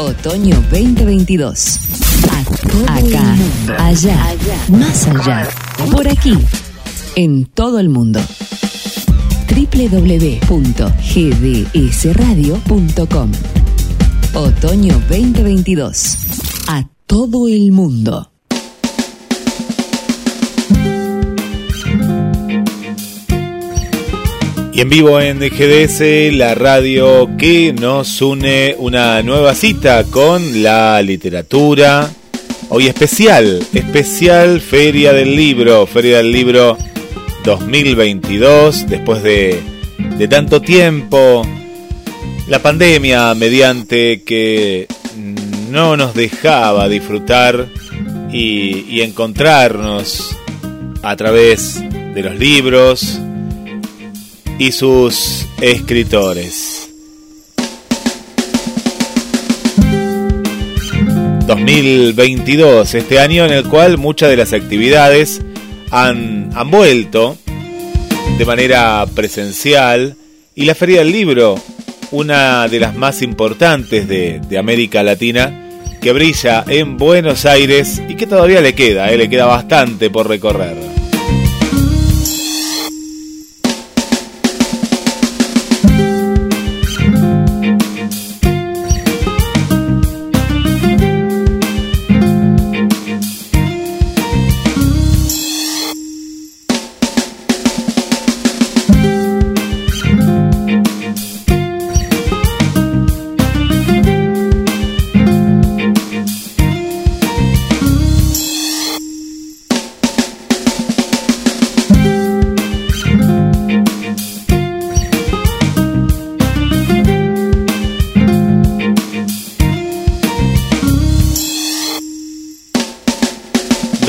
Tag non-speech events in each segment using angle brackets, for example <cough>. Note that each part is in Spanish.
Otoño 2022. Acá, allá, más allá, por aquí, en todo el mundo www.gdsradio.com Otoño 2022. A todo el mundo. En vivo en GDS, la radio que nos une una nueva cita con la literatura. Hoy especial, especial Feria del Libro, Feria del Libro 2022, después de, de tanto tiempo, la pandemia mediante que no nos dejaba disfrutar y encontrarnos a través de los libros y sus escritores. 2022, este año en el cual muchas de las actividades han, han vuelto de manera presencial y la Feria del Libro, una de las más importantes de, de América Latina, que brilla en Buenos Aires y que todavía le queda, eh, le queda bastante por recorrer.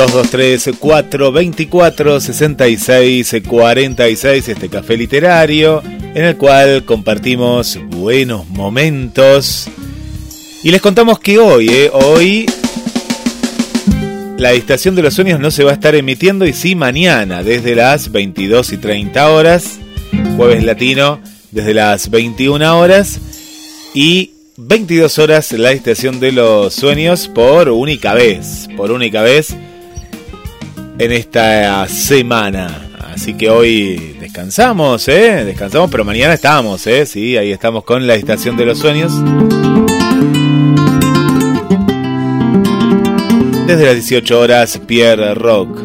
3, 4, 24, 66, 46, este café literario, en el cual compartimos buenos momentos. Y les contamos que hoy, eh, hoy, la Estación de los Sueños no se va a estar emitiendo, y sí mañana, desde las 22 y 30 horas, jueves latino, desde las 21 horas, y 22 horas la Estación de los Sueños por única vez, por única vez en esta semana. Así que hoy descansamos, ¿eh? Descansamos, pero mañana estamos, ¿eh? Sí, ahí estamos con la Estación de los Sueños. Desde las 18 horas, Pierre Rock.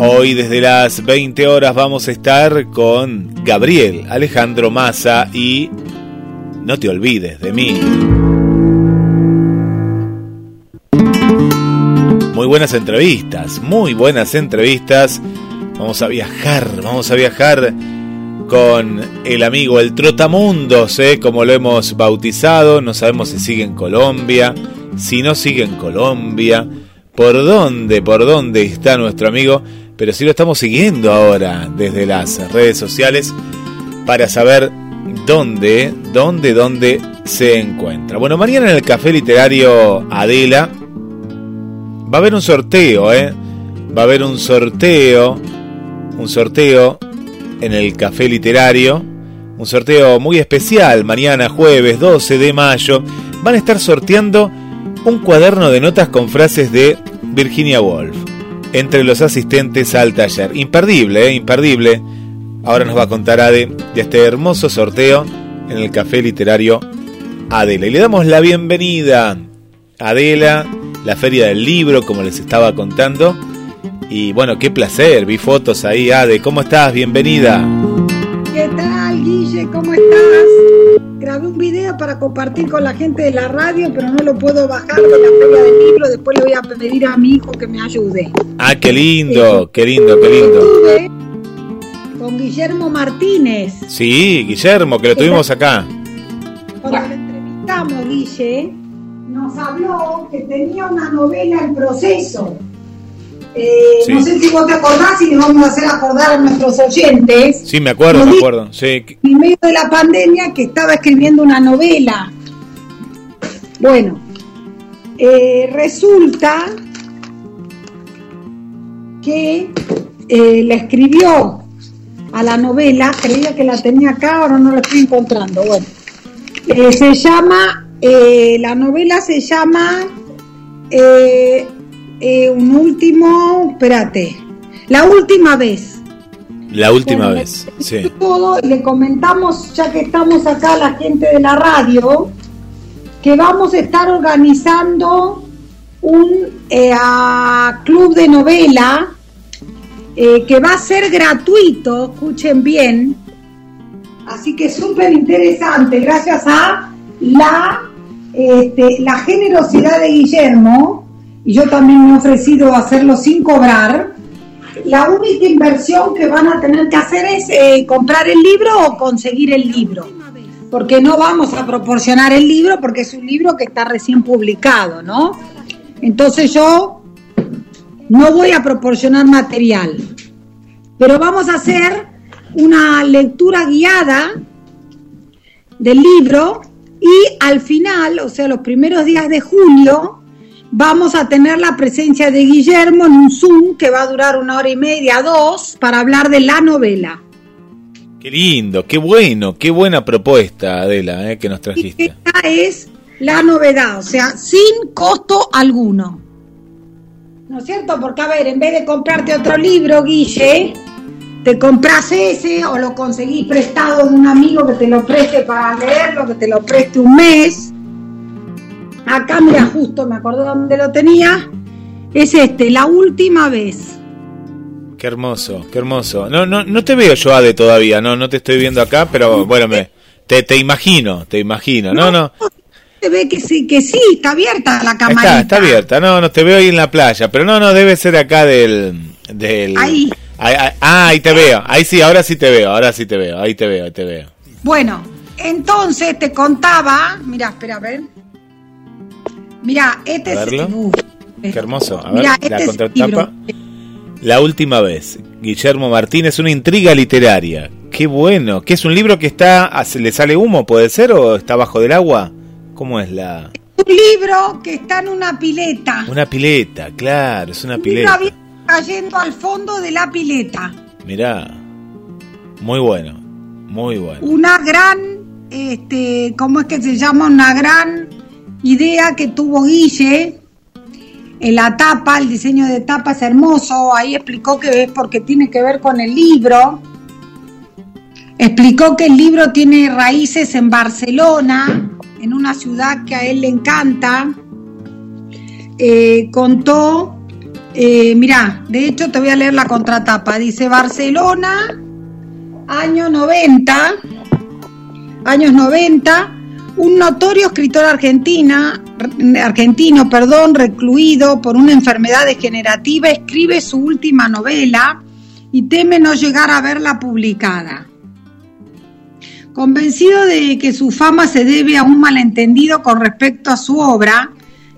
Hoy desde las 20 horas vamos a estar con Gabriel, Alejandro Massa y No te olvides de mí. Buenas entrevistas, muy buenas entrevistas. Vamos a viajar, vamos a viajar con el amigo el Trotamundos, ¿eh? como lo hemos bautizado. No sabemos si sigue en Colombia, si no sigue en Colombia, por dónde, por dónde está nuestro amigo, pero sí lo estamos siguiendo ahora desde las redes sociales para saber dónde, dónde, dónde se encuentra. Bueno, mañana en el Café Literario Adela va a haber un sorteo, ¿eh? Va a haber un sorteo, un sorteo en el Café Literario, un sorteo muy especial, mañana jueves 12 de mayo. Van a estar sorteando un cuaderno de notas con frases de Virginia Woolf entre los asistentes al taller. Imperdible, ¿eh? imperdible. Ahora nos va a contar Ade de este hermoso sorteo en el Café Literario Adela. Y le damos la bienvenida Adela la feria del libro, como les estaba contando. Y bueno, qué placer, vi fotos ahí, Ade, ¿cómo estás? Bienvenida. ¿Qué tal, Guille? ¿Cómo estás? Grabé un video para compartir con la gente de la radio, pero no lo puedo bajar de la feria del libro. Después le voy a pedir a mi hijo que me ayude. Ah, qué lindo, qué lindo, qué lindo. con Guillermo Martínez. Sí, Guillermo, que lo tuvimos acá. Cuando lo entrevistamos, Guille, nos habló que tenía una novela en proceso. Eh, no sé si vos te acordás y vamos a hacer acordar a nuestros oyentes. Sí, me acuerdo, me acuerdo. Sí. En medio de la pandemia que estaba escribiendo una novela. Bueno, eh, resulta que eh, la escribió a la novela, creía que la tenía acá, ahora no la estoy encontrando. Bueno, se llama Eh, la novela se llama eh, eh, Un último, espérate, La última vez. La última vez, sí. Todo, le comentamos, ya que estamos acá, la gente de la radio, que vamos a estar organizando un club de novela que va a ser gratuito, escuchen bien, así que súper interesante, gracias a la este, la generosidad de Guillermo, y yo también me he ofrecido hacerlo sin cobrar, la única inversión que van a tener que hacer es eh, comprar el libro o conseguir el libro, porque no vamos a proporcionar el libro porque es un libro que está recién publicado, ¿no? Entonces yo no voy a proporcionar material, pero vamos a hacer una lectura guiada del libro y al final, o sea, los primeros días de julio, vamos a tener la presencia de Guillermo en un Zoom que va a durar una hora y media, dos, para hablar de la novela. Qué lindo, qué bueno, qué buena propuesta, Adela, eh, que nos trajiste. esta es la novedad, o sea, sin costo alguno. ¿No es cierto? Porque, a ver, en vez de comprarte otro libro, Guille, te compras ese o lo conseguís prestado de un amigo que te lo preste para leerlo, que te lo preste un mes. Acá, mira, justo me acuerdo dónde lo tenía. Es este, la última vez. Qué hermoso, qué hermoso. No, no, no te veo yo, Ade, todavía, no, no te estoy viendo acá, pero bueno, me, te, te imagino, te imagino. No, no. Se ve que sí, que sí, está abierta la cámara. Está, está abierta, no, no te veo ahí en la playa, pero no, no, debe ser acá del... del... Ahí ah, ahí te veo. Ahí sí, ahora sí te veo. Ahora sí te veo. Ahí te veo, ahí te veo. Bueno, entonces te contaba. Mira, espera, a ver. Mira, este es. Qué hermoso. A ver, la este contratapa. La última vez. Guillermo Martínez, una intriga literaria. Qué bueno. ¿Qué es un libro que está. ¿Le sale humo, puede ser? ¿O está bajo del agua? ¿Cómo es la.? Un libro que está en una pileta. Una pileta, claro, es una pileta cayendo al fondo de la pileta. Mirá, muy bueno, muy bueno. Una gran, este, ¿cómo es que se llama? Una gran idea que tuvo Guille. En la tapa, el diseño de tapa es hermoso. Ahí explicó que es porque tiene que ver con el libro. Explicó que el libro tiene raíces en Barcelona, en una ciudad que a él le encanta. Eh, contó eh, mirá, de hecho te voy a leer la contratapa. Dice Barcelona, año 90, años 90, un notorio escritor argentina, argentino, perdón, recluido por una enfermedad degenerativa, escribe su última novela y teme no llegar a verla publicada. Convencido de que su fama se debe a un malentendido con respecto a su obra,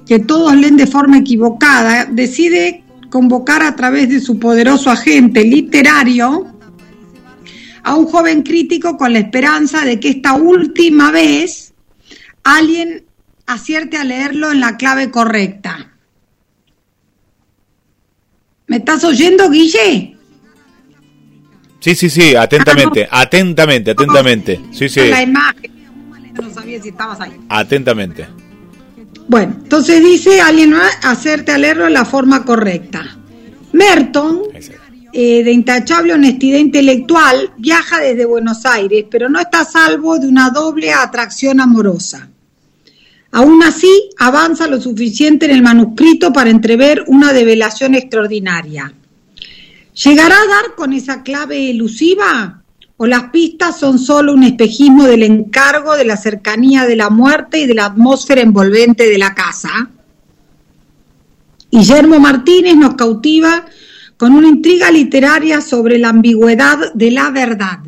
que todos leen de forma equivocada, decide convocar a través de su poderoso agente literario a un joven crítico con la esperanza de que esta última vez alguien acierte a leerlo en la clave correcta. ¿Me estás oyendo, Guille? Sí, sí, sí, atentamente, ah, atentamente, atentamente. Sí, sí. La imagen, no sabía si estabas ahí. Atentamente. Bueno, entonces dice alguien va a hacerte a leerlo en la forma correcta. Merton, eh, de intachable honestidad intelectual, viaja desde Buenos Aires, pero no está a salvo de una doble atracción amorosa. Aún así, avanza lo suficiente en el manuscrito para entrever una develación extraordinaria. ¿Llegará a dar con esa clave elusiva? O las pistas son solo un espejismo del encargo de la cercanía de la muerte y de la atmósfera envolvente de la casa. Guillermo Martínez nos cautiva con una intriga literaria sobre la ambigüedad de la verdad.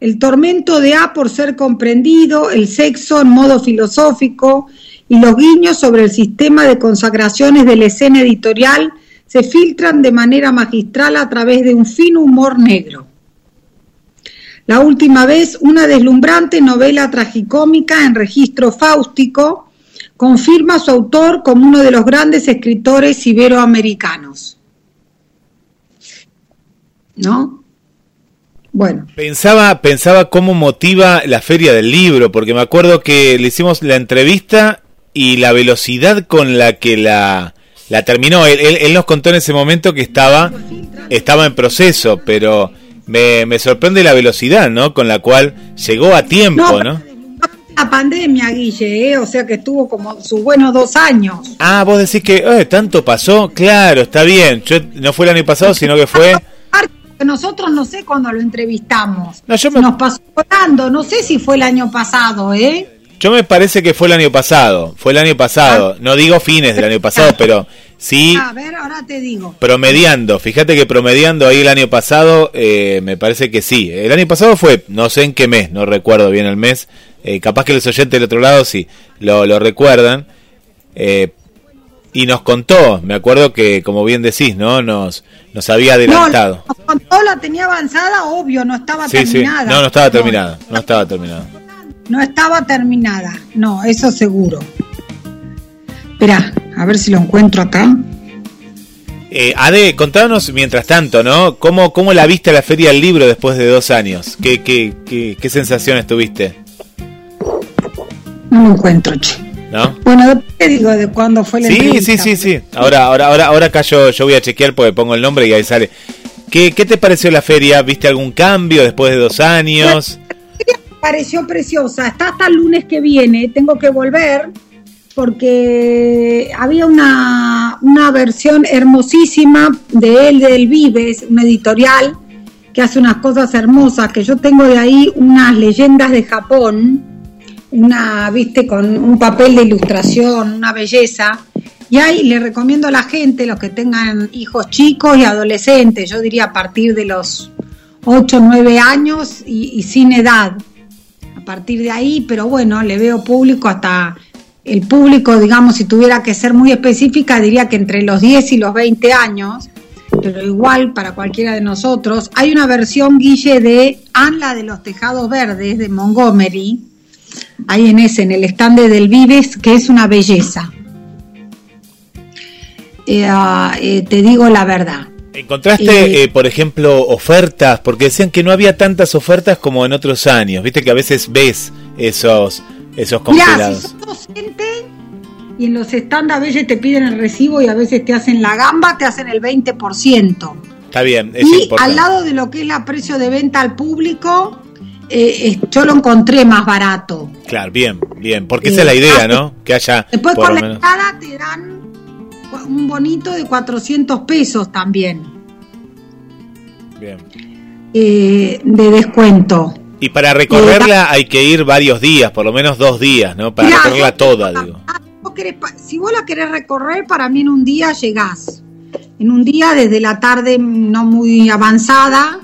El tormento de A por ser comprendido, el sexo en modo filosófico y los guiños sobre el sistema de consagraciones de la escena editorial se filtran de manera magistral a través de un fino humor negro. La última vez, una deslumbrante novela tragicómica en registro fáustico confirma a su autor como uno de los grandes escritores iberoamericanos. ¿No? Bueno. Pensaba, pensaba cómo motiva la feria del libro, porque me acuerdo que le hicimos la entrevista y la velocidad con la que la, la terminó. Él, él, nos contó en ese momento que estaba, estaba en proceso, pero me, me sorprende la velocidad, ¿no? Con la cual llegó a tiempo, ¿no? La pandemia, Guille, ¿eh? o sea que estuvo como sus buenos dos años. Ah, vos decís que eh, tanto pasó, claro, está bien. Yo, no fue el año pasado, sino que fue nosotros no sé cuándo lo entrevistamos. Nos pasó volando, no sé si fue el año pasado, ¿eh? Yo me parece que fue el año pasado, fue el año pasado, ah. no digo fines del año pasado, pero sí. A ver, ahora te digo. Promediando, fíjate que promediando ahí el año pasado, eh, me parece que sí. El año pasado fue, no sé en qué mes, no recuerdo bien el mes, eh, capaz que los oyentes del otro lado sí lo, lo recuerdan. Eh, y nos contó, me acuerdo que, como bien decís, ¿no? Nos, nos había adelantado. No, nos contó, la tenía avanzada, obvio, no estaba terminada. No, no estaba terminada, no, estaba terminada. No estaba terminada, no, eso seguro. Espera, a ver si lo encuentro acá. Eh, Ade, contanos mientras tanto, ¿no? ¿Cómo, ¿Cómo la viste la Feria del Libro después de dos años? ¿Qué, qué, qué, qué sensaciones tuviste? No lo encuentro, che. Bueno, te digo de cuándo fue la Sí, sí, sí, sí. Ahora, ahora, ahora, ahora acá yo, yo voy a chequear porque pongo el nombre y ahí sale. ¿Qué, ¿Qué te pareció la feria? ¿Viste algún cambio después de dos años? Pareció preciosa. Está hasta el lunes que viene. Tengo que volver porque había una, una versión hermosísima de él, del Vives, un editorial que hace unas cosas hermosas, que yo tengo de ahí unas leyendas de Japón una, viste, con un papel de ilustración, una belleza. Y ahí le recomiendo a la gente, los que tengan hijos chicos y adolescentes, yo diría a partir de los 8 o 9 años y, sin edad, partir de ahí, pero bueno, le veo público hasta el público, digamos, si tuviera que ser muy específica, diría que entre los 10 y los 20 años, pero igual para cualquiera de nosotros. Hay una versión, Guille, de Anla de los Tejados Verdes de Montgomery, ahí en ese, en el stand del Vives, que es una belleza. Eh, ah, eh, te digo la verdad. ¿Encontraste, eh, por ejemplo, ofertas? Porque decían que no había tantas ofertas como en otros años. Viste que a veces ves esos, esos congelados. si sos docente y en los stand a veces te piden el recibo y a veces te hacen la gamba, te hacen el 20%. Está bien, es y al lado de lo que es la precio de venta al público, eh, yo lo encontré más barato. Claro, bien, bien, porque esa es la idea, ¿no? Que haya... Después por, la entrada te dan un bonito de 400 pesos también. Bien. Eh, de descuento. Y para recorrerla hay que ir varios días, por lo menos dos días, ¿no? Para recorrerla toda, digo. si vos la querés recorrer, para mí en un día llegás. En un día, desde la tarde no muy avanzada,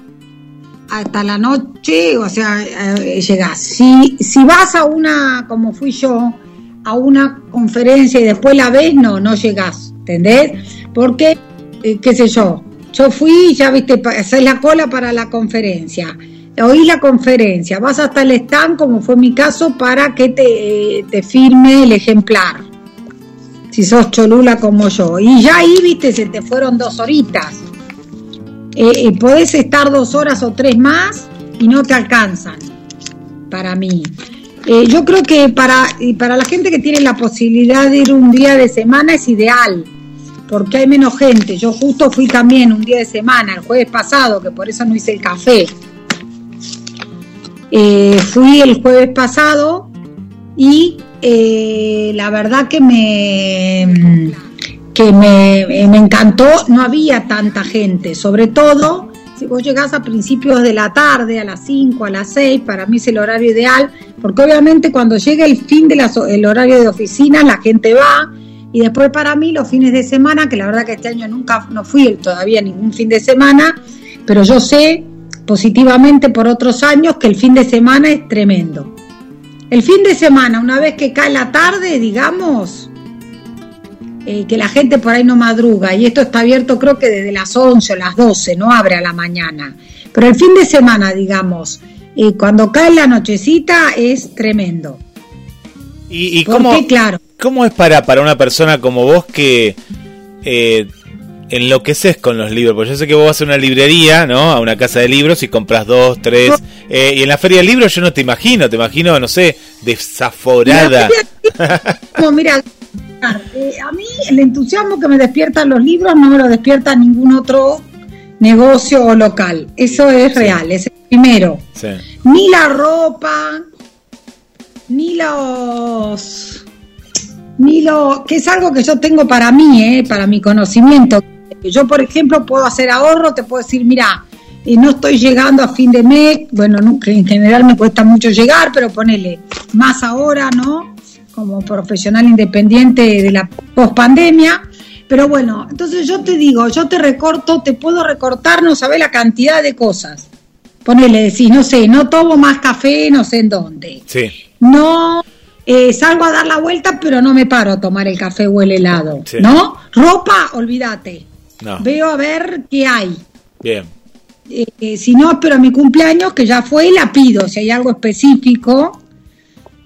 hasta la noche, o sea, eh, llegas. Si, si vas a una, como fui yo, a una conferencia y después la ves, no, no llegás, ¿entendés? Porque, eh, qué sé yo, yo fui, ya viste, haces la cola para la conferencia, oí la conferencia, vas hasta el stand, como fue mi caso, para que te, te firme el ejemplar, si sos cholula como yo. Y ya ahí, viste, se te fueron dos horitas eh, eh, podés estar dos horas o tres más y no te alcanzan, para mí. Eh, yo creo que para, para la gente que tiene la posibilidad de ir un día de semana es ideal, porque hay menos gente. Yo justo fui también un día de semana, el jueves pasado, que por eso no hice el café. fui el jueves pasado y la verdad que me que me, encantó, no había tanta gente, sobre todo si vos llegás a principios de la tarde, a las 5, a las 6, para mí es el horario ideal, porque obviamente cuando llega el fin del el horario de oficina, la gente va, y después para mí los fines de semana, que la verdad que este año nunca no fui todavía ningún fin de semana, pero yo sé positivamente por otros años que el fin de semana es tremendo. El fin de semana, una vez que cae la tarde, digamos, eh, que la gente por ahí no madruga y esto está abierto creo que desde las 11 o las 12, no abre a la mañana. Pero el fin de semana, digamos, eh, cuando cae la nochecita es tremendo. ¿Y, cómo, claro. cómo es para, para una persona como vos que eh, enloqueces con los libros, porque yo sé que vos vas a una librería, ¿no? A una casa de libros y compras dos, tres. Eh, y en la feria de libros yo no te imagino, te imagino, no sé, desaforada. <laughs> No, mira, eh, a mí el entusiasmo que me despiertan los libros no me lo despierta ningún otro negocio o local. Eso es real, es el primero. Ni la ropa, ni los ni lo que es algo que yo tengo para mí, eh, para mi conocimiento. Yo, por ejemplo, puedo hacer ahorro, te puedo decir, mira, eh, no estoy llegando a fin de mes, bueno, en general me cuesta mucho llegar, pero ponele más ahora, ¿no? Como profesional independiente de la pospandemia. Pero bueno, entonces yo te digo, yo te recorto, te puedo recortar, no sabes la cantidad de cosas. Ponele, decís, no sé, no tomo más café, no sé en dónde. Sí. No eh, salgo a dar la vuelta, pero no me paro a tomar el café o el helado, ¿no? Ropa, olvídate. Veo a ver qué hay. Bien. Eh, si no, espero mi cumpleaños, que ya fue, y la pido. Si hay algo específico,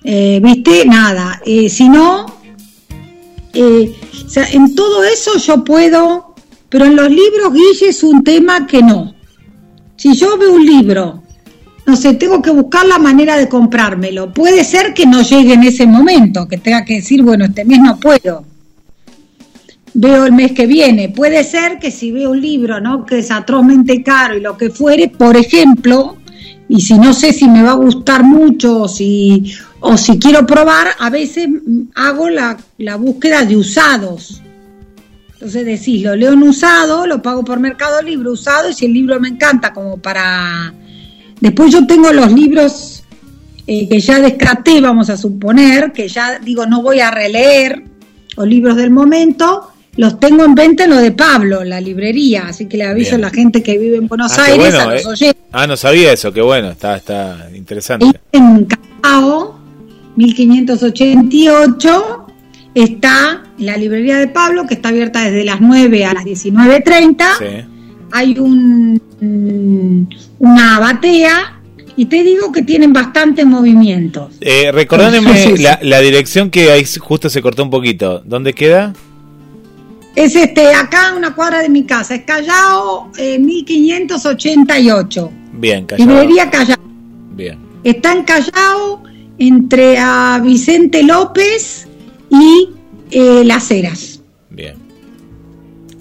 eh, ¿viste? Nada. si no, en todo eso yo puedo, pero en los libros, Guille, es un tema que no. Si yo veo un libro no sé, tengo que buscar la manera de comprármelo. Puede ser que no llegue en ese momento, que tenga que decir, bueno, este mes no puedo. Veo el mes que viene. Puede ser que si veo un libro, ¿no? Que es atrozmente caro y lo que fuere, por ejemplo, y si no sé si me va a gustar mucho si, o si quiero probar, a veces hago la, la búsqueda de usados. Entonces decís, lo leo en usado, lo pago por Mercado Libre usado, y si el libro me encanta como para Después yo tengo los libros eh, que ya descarté, vamos a suponer, que ya digo no voy a releer, o libros del momento, los tengo en venta en lo de Pablo, la librería, así que le aviso a la gente que vive en Buenos ah, Aires, a los eh. Ah, no sabía eso, qué bueno, está, está interesante. En Cacao, 1588, está la librería de Pablo, que está abierta desde las 9 a las 19.30. Sí. Hay un una batea y te digo que tienen bastante movimiento. Eh, recordándome la, dirección que ahí justo se cortó un poquito. ¿Dónde queda? Es este, acá una cuadra de mi casa, es Callao 1588. Eh, Bien, Callao. Librería Callao. Bien. Está en Callao entre a Vicente López y eh, Las Heras. Bien.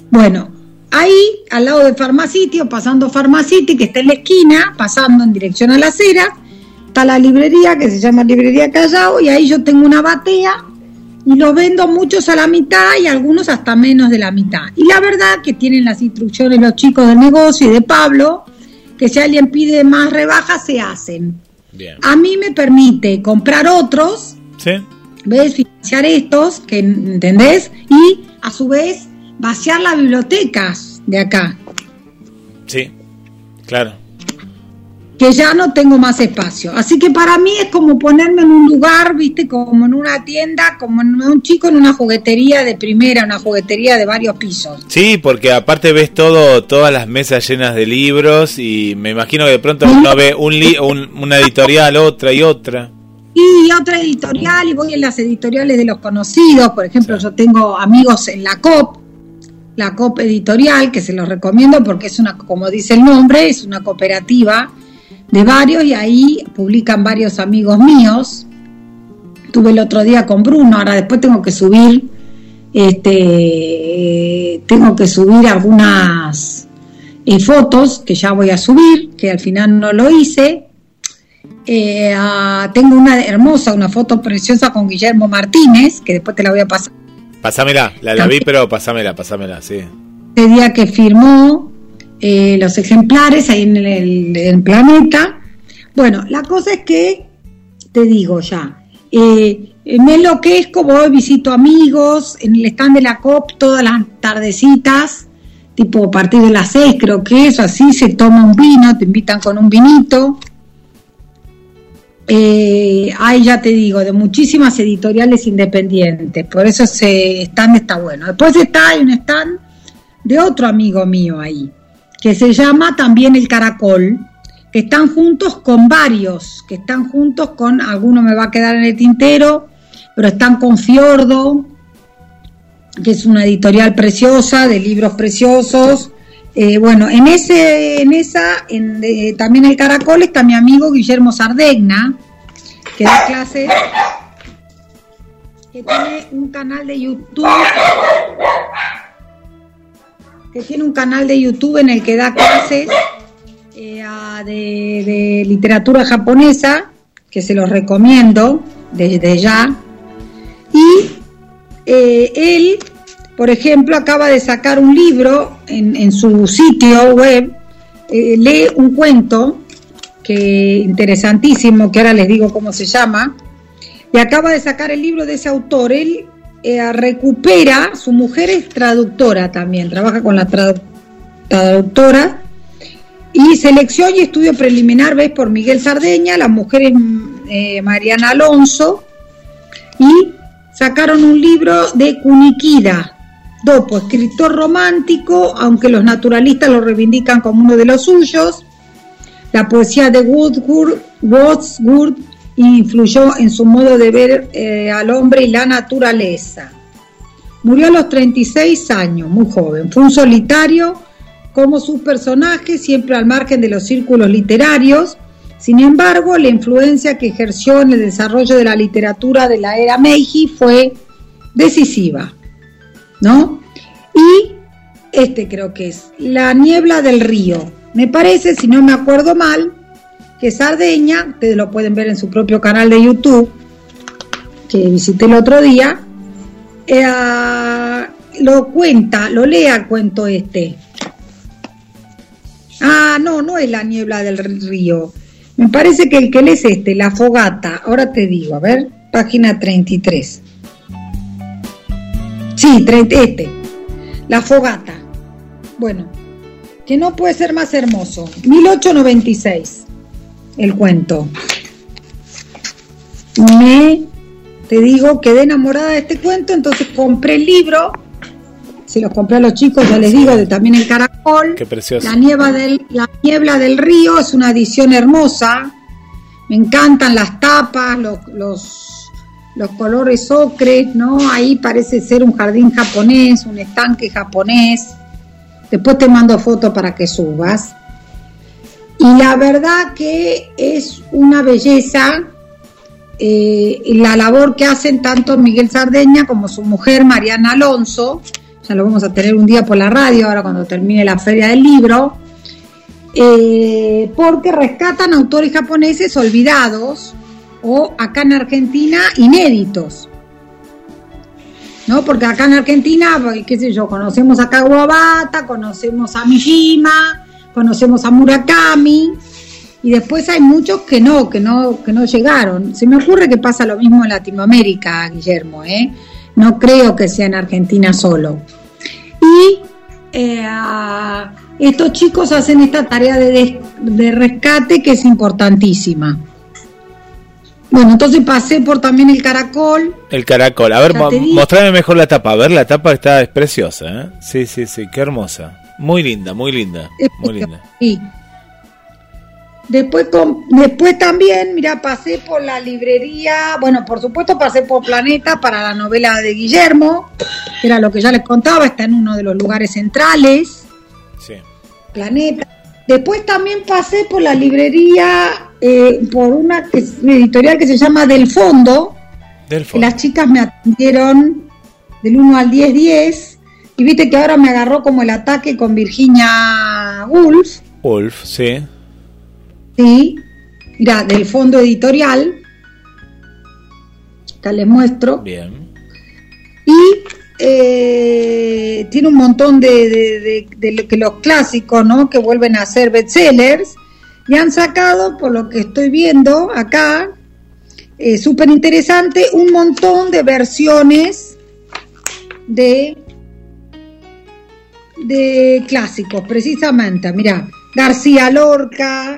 Bueno, Ahí, al lado de Farmacity o pasando Farmacity, que está en la esquina, pasando en dirección a la acera, está la librería que se llama Librería Callao y ahí yo tengo una batea y los vendo muchos a la mitad y algunos hasta menos de la mitad. Y la verdad que tienen las instrucciones los chicos del negocio y de Pablo, que si alguien pide más rebajas se hacen. A mí me permite comprar otros, ¿Sí? ¿ves? Financiar estos, que ¿entendés? Y a su vez vaciar las bibliotecas de acá. Sí, claro. Que ya no tengo más espacio. Así que para mí es como ponerme en un lugar, viste, como en una tienda, como en un chico en una juguetería de primera, una juguetería de varios pisos. Sí, porque aparte ves todo, todas las mesas llenas de libros y me imagino que de pronto uno ve un, una editorial, otra y otra y otra editorial y voy en las editoriales de los conocidos, por ejemplo, yo tengo amigos en la COP, la COP Editorial, que se los recomiendo porque es una, como dice el nombre, es una cooperativa de varios y ahí publican varios amigos míos. Tuve el otro día con Bruno, ahora después tengo que subir, este, tengo que subir algunas eh, fotos que ya voy a subir, que al final no lo hice. Eh, ah, tengo una hermosa, una foto preciosa con Guillermo Martínez, que después te la voy a pasar Pásamela, la, la vi, pero pásamela, pásamela, sí. Ese día que firmó eh, los ejemplares ahí en el, planeta. Bueno, la cosa es que, te digo ya, eh, me como hoy visito amigos, en el stand de la COP todas las tardecitas, tipo a partir de las seis creo que eso, así se toma un vino, te invitan con un vinito, eh, hay, ya te digo, de muchísimas editoriales independientes, por eso ese stand está bueno. Después está, hay un stand de otro amigo mío ahí, que se llama también El Caracol, que están juntos con varios, que están juntos con, alguno me va a quedar en el tintero, pero están con Fiordo, que es una editorial preciosa, de libros preciosos. Eh, bueno, en ese, en esa, también el Caracol está mi amigo Guillermo Sardegna, que da clases, que tiene un canal de YouTube, que tiene un canal de YouTube en el que da clases eh, de, literatura japonesa, que se los recomiendo desde ya. Y eh, él, por ejemplo, acaba de sacar un libro en, su sitio web, eh, lee un cuento que interesantísimo, que ahora les digo cómo se llama, y acaba de sacar el libro de ese autor. Él recupera, su mujer es traductora también, trabaja con la traductora y selección y estudio preliminar, ¿ves? Por Miguel Sardeña, las mujeres eh, Mariana Alonso, y sacaron un libro de Cuniquida, Dopo, escritor romántico, aunque los naturalistas lo reivindican como uno de los suyos. La poesía de Wordsworth, influyó en su modo de ver eh, al hombre y la naturaleza. Murió a los 36 años, muy joven. Fue un solitario como sus personajes, siempre al margen de los círculos literarios. Sin embargo, la influencia que ejerció en el desarrollo de la literatura de la era Meiji fue decisiva, ¿no? Y este creo que es La niebla del río. Me parece, si no me acuerdo mal, que Sardeña, ustedes lo pueden ver en su propio canal de YouTube, que visité el otro día, eh, lo cuenta, lo lea el cuento este. Ah, no, no es la niebla del río. Me parece que el que es este, la fogata. Ahora te digo, a ver, página 33. Sí, este. La fogata. Bueno, que no puede ser más hermoso. 1896, el cuento. Me, te digo, quedé enamorada de este cuento, entonces compré el libro se los compré a los chicos, ya les digo, de también el Caracol. Qué precioso. La, niebla del, la niebla del río es una edición hermosa. Me encantan las tapas, los, los, los colores ocres, ¿no? Ahí parece ser un jardín japonés, un estanque japonés. Después te mando foto para que subas. Y la verdad que es una belleza eh, la labor que hacen tanto Miguel Sardeña como su mujer Mariana Alonso ya lo vamos a tener un día por la radio, ahora cuando termine la feria del libro, eh, porque rescatan autores japoneses olvidados o acá en Argentina inéditos. ¿No? Porque acá en Argentina, pues, qué sé yo, conocemos a Kawabata, conocemos a Mishima, conocemos a Murakami, y después hay muchos que no, que no, que no llegaron. Se me ocurre que pasa lo mismo en Latinoamérica, Guillermo, ¿eh? No creo que sea en Argentina solo. Y eh, estos chicos hacen esta tarea de, rescate que es importantísima. Bueno, entonces pasé por también el caracol. El caracol. A ver, mostrame mejor la tapa. A ver, la tapa está es preciosa, ¿eh? Sí, sí, sí, qué hermosa. Muy linda, muy linda. muy linda. Sí. Después, después también, mira, pasé por la librería, bueno, por supuesto pasé por Planeta para la novela de Guillermo, era lo que ya les contaba, está en uno de los lugares centrales. Sí. Planeta. Después también pasé por la librería, eh, por una, editorial que se llama Del Fondo. Del Fondo. Las chicas me atendieron del 1 al 10, 10. Y viste que ahora me agarró como el ataque con Virginia Woolf. Woolf, sí. ¿sí? Mira, del fondo editorial, acá les muestro. Bien. Y eh, tiene un montón de, de, los clásicos, ¿no? Que vuelven a ser bestsellers. Y han sacado, por lo que estoy viendo acá, eh, súper interesante, un montón de versiones de, de clásicos, precisamente. Mira, García Lorca,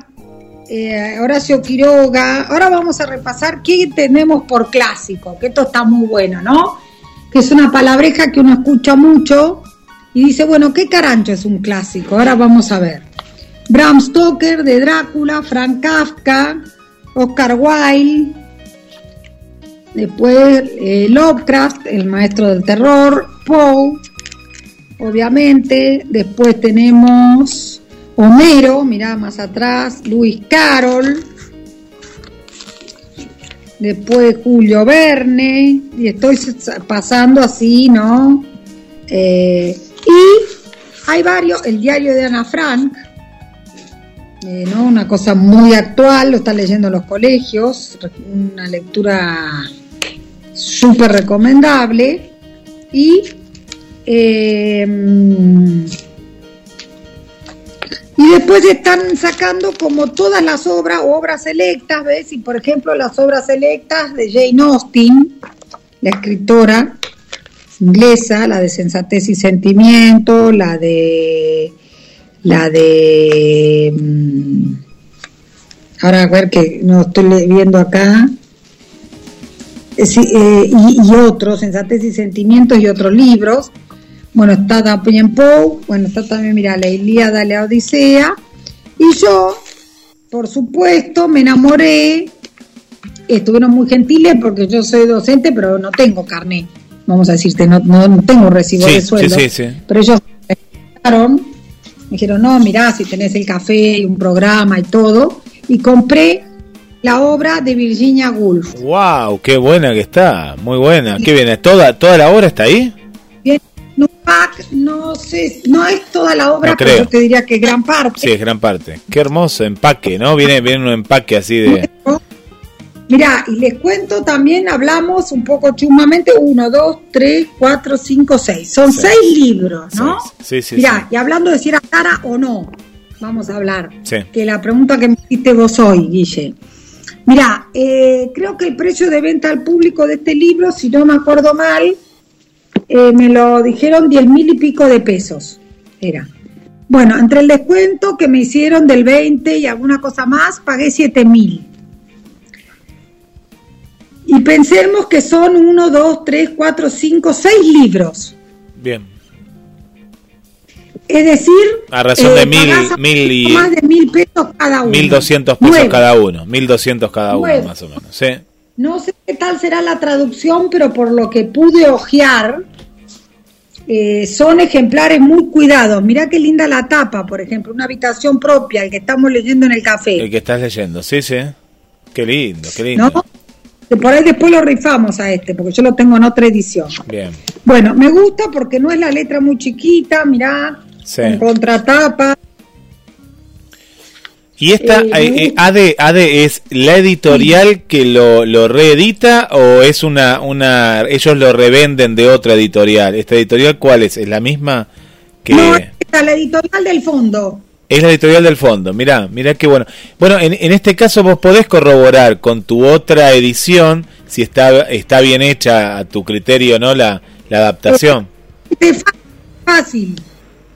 eh, Horacio Quiroga. Ahora vamos a repasar qué tenemos por clásico, que esto está muy bueno, ¿no? Que es una palabreja que uno escucha mucho y dice, bueno, ¿qué carancho es un clásico? Ahora vamos a ver. Bram Stoker de Drácula, Frank Kafka, Oscar Wilde, Después eh, Lovecraft, el maestro del terror, Poe, obviamente. Después tenemos Homero, mirá más atrás, Luis Carroll. Después Julio Verne, y estoy pasando así, ¿no? Eh, y hay varios, el diario de Ana Frank, eh, ¿no? una cosa muy actual, lo están leyendo en los colegios, una lectura súper recomendable. Y, em, y después están sacando como todas las obras, obras selectas, ¿ves? Y por ejemplo las obras selectas de Jane Austen, la escritora inglesa, la de Sensatez y Sentimiento, la de la de mm, ahora a ver que no estoy viendo acá eh, eh, y, otros, Sensatez y Sentimientos y otros libros. Bueno, está también Poe, bueno, está también, mira, la Ilíada, la Odisea. Y yo, por supuesto, me enamoré. Estuvieron muy gentiles porque yo soy docente, pero no tengo carnet. Vamos a decirte, no, no tengo recibo de sueldo. Sí, sí, pero ellos me me dijeron, no, mirá, si tenés el café y un programa y todo. Y compré la obra de Virginia Woolf. ¡Wow! ¡Qué buena que está! Muy buena. ¿Qué viene? ¿Toda, toda la obra está ahí? Bien, no, no sé, no es toda la obra, pero yo te diría que gran parte. Sí, es gran parte. Qué hermoso empaque, ¿no? Viene, viene un empaque así de... Mirá, y les cuento también, hablamos un poco chumamente, uno, dos, tres, cuatro, cinco, seis. Son seis, libros, ¿no? Sí, sí, Mirá, y hablando de si era cara o no, vamos a hablar. Sí. Que la pregunta que me hiciste vos hoy, Guille. Mira, eh, creo que el precio de venta al público de este libro, si no me acuerdo mal, eh, me lo dijeron diez mil y pico de pesos. Era. Bueno, entre el descuento que me hicieron del 20 y alguna cosa más, pagué siete mil. Y pensemos que son uno, dos, tres, cuatro, cinco, seis libros. Bien. Es decir, a razón de eh, mil, mil y más de mil pesos cada uno. Mil doscientos pesos cada uno, mil doscientos cada uno más o menos. ¿sí? No sé qué tal será la traducción, pero por lo que pude ojear, eh, son ejemplares muy cuidados. Mirá qué linda la tapa, por ejemplo, una habitación propia, el que estamos leyendo en el café. El que estás leyendo, sí, sí. Qué lindo, qué lindo. por ahí después lo rifamos a este, porque yo lo tengo en otra edición. Bien. Bueno, me gusta porque no es la letra muy chiquita, mirá, en contratapa. ¿Y esta eh, eh ADE, es la editorial que lo, lo, reedita o es una, una, ellos lo revenden de otra editorial? ¿Esta editorial cuál es? ¿Es la misma que...? No, es la editorial del fondo. Es la editorial del fondo, mirá, mirá qué bueno. Bueno, en, en este caso vos podés corroborar con tu otra edición si está, está bien hecha a tu criterio, ¿no? La, la adaptación. Es fácil.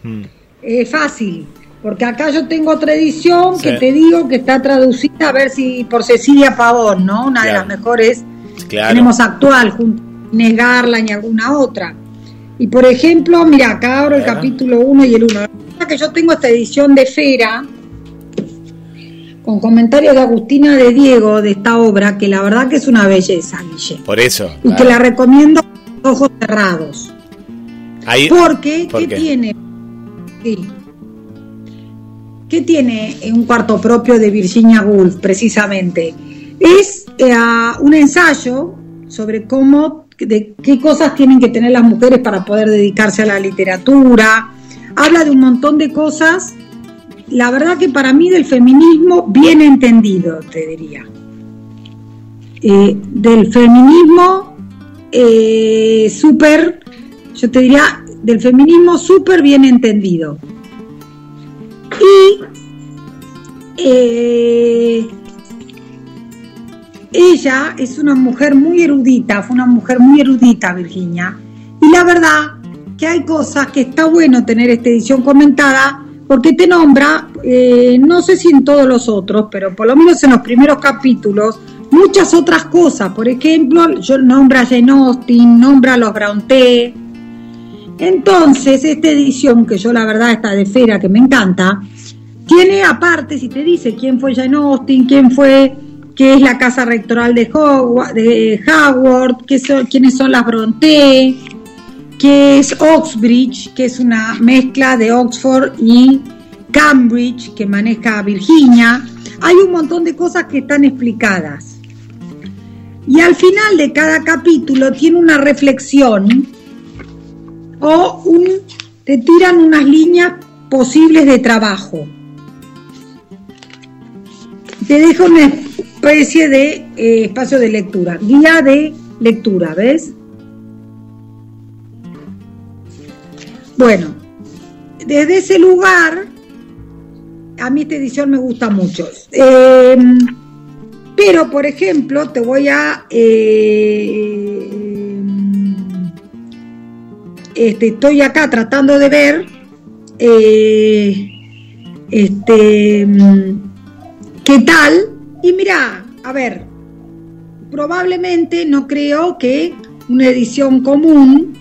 Mm. Es fácil, porque acá yo tengo otra edición que te digo que está traducida a ver si por Cecilia Pavón, ¿no? Una de las mejores tenemos actual, junto negarla ni alguna otra. Y por ejemplo, mira, acá abro el capítulo 1 y el 1. que yo tengo esta edición de Fera con comentarios de Agustina de Diego de esta obra, que la verdad que es una belleza, Guille. Por eso. Y que la recomiendo con ojos cerrados. porque, ¿qué tiene? Sí. ¿Qué tiene un cuarto propio de Virginia Woolf, precisamente? Es eh, un ensayo sobre cómo, de qué cosas tienen que tener las mujeres para poder dedicarse a la literatura. Habla de un montón de cosas. La verdad que para mí del feminismo bien entendido, te diría. Eh, del feminismo eh, súper, yo te diría, del feminismo súper bien entendido. Y eh, ella es una mujer muy erudita, fue una mujer muy erudita, Virginia. Y la verdad que hay cosas que está bueno tener esta edición comentada porque te nombra, eh, no sé si en todos los otros, pero por lo menos en los primeros capítulos, muchas otras cosas. Por ejemplo, yo nombra a Jane Austen, nombra a los Brown entonces, esta edición, que yo la verdad está de fera, que me encanta, tiene aparte, si te dice quién fue Jane Austen, quién fue, qué es la casa rectoral de Howard qué son, quiénes son las Bronte, qué es Oxbridge, que es una mezcla de Oxford y Cambridge, que maneja Virginia. Hay un montón de cosas que están explicadas. Y al final de cada capítulo tiene una reflexión o un, te tiran unas líneas posibles de trabajo. Te dejo una especie de eh, espacio de lectura, guía de lectura, ¿ves? Bueno, desde ese lugar, a mí esta edición me gusta mucho. Em, pero, por ejemplo, te voy a... Eh, este, estoy acá tratando de ver eh, este, qué tal. Y mira, a ver, probablemente no creo que una edición común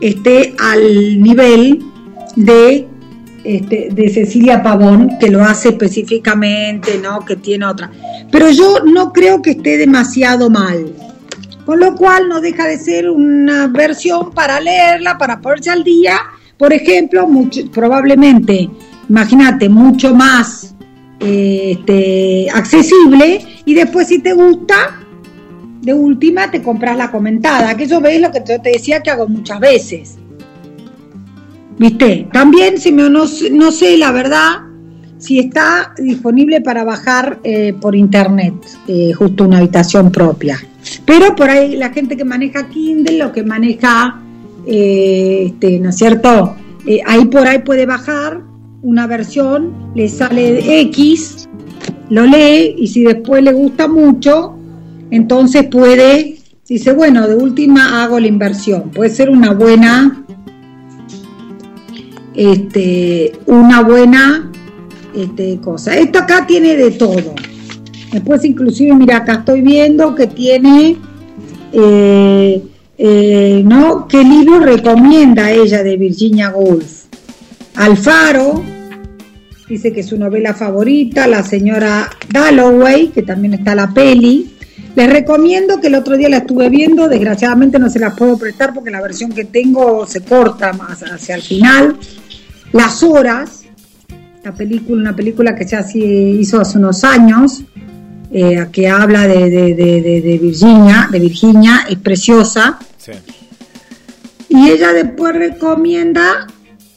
esté al nivel de, este, de Cecilia Pavón, que lo hace específicamente, ¿no? Que tiene otra. Pero yo no creo que esté demasiado mal. Con lo cual no deja de ser una versión para leerla, para ponerse al día por ejemplo, probablemente, imagínate, mucho más este, accesible y después si te gusta, de última te compras la comentada, que eso veis lo que yo te decía que hago muchas veces. ¿Viste? También si me, no, no sé la verdad si está disponible para bajar eh, por internet, eh, justo una habitación propia. Pero por ahí la gente que maneja Kindle, lo que maneja eh, este, ¿no es cierto? Eh, ahí por ahí puede bajar una versión, le sale X, lo lee y si después le gusta mucho, entonces puede, dice, bueno, de última hago la inversión. Puede ser una buena, este, una buena este, cosa. Esto acá tiene de todo. Después inclusive, mira, acá estoy viendo que tiene... Eh, eh, ¿no? ¿Qué libro recomienda ella de Virginia Woolf? Alfaro, dice que es su novela favorita, la señora Dalloway, que también está la peli. Les recomiendo que el otro día la estuve viendo, desgraciadamente no se las puedo prestar porque la versión que tengo se corta más hacia el final. Las horas, la película, una película que se hizo hace unos años, eh, que habla de, de, Virginia, de Virginia, es preciosa. Y ella después recomienda,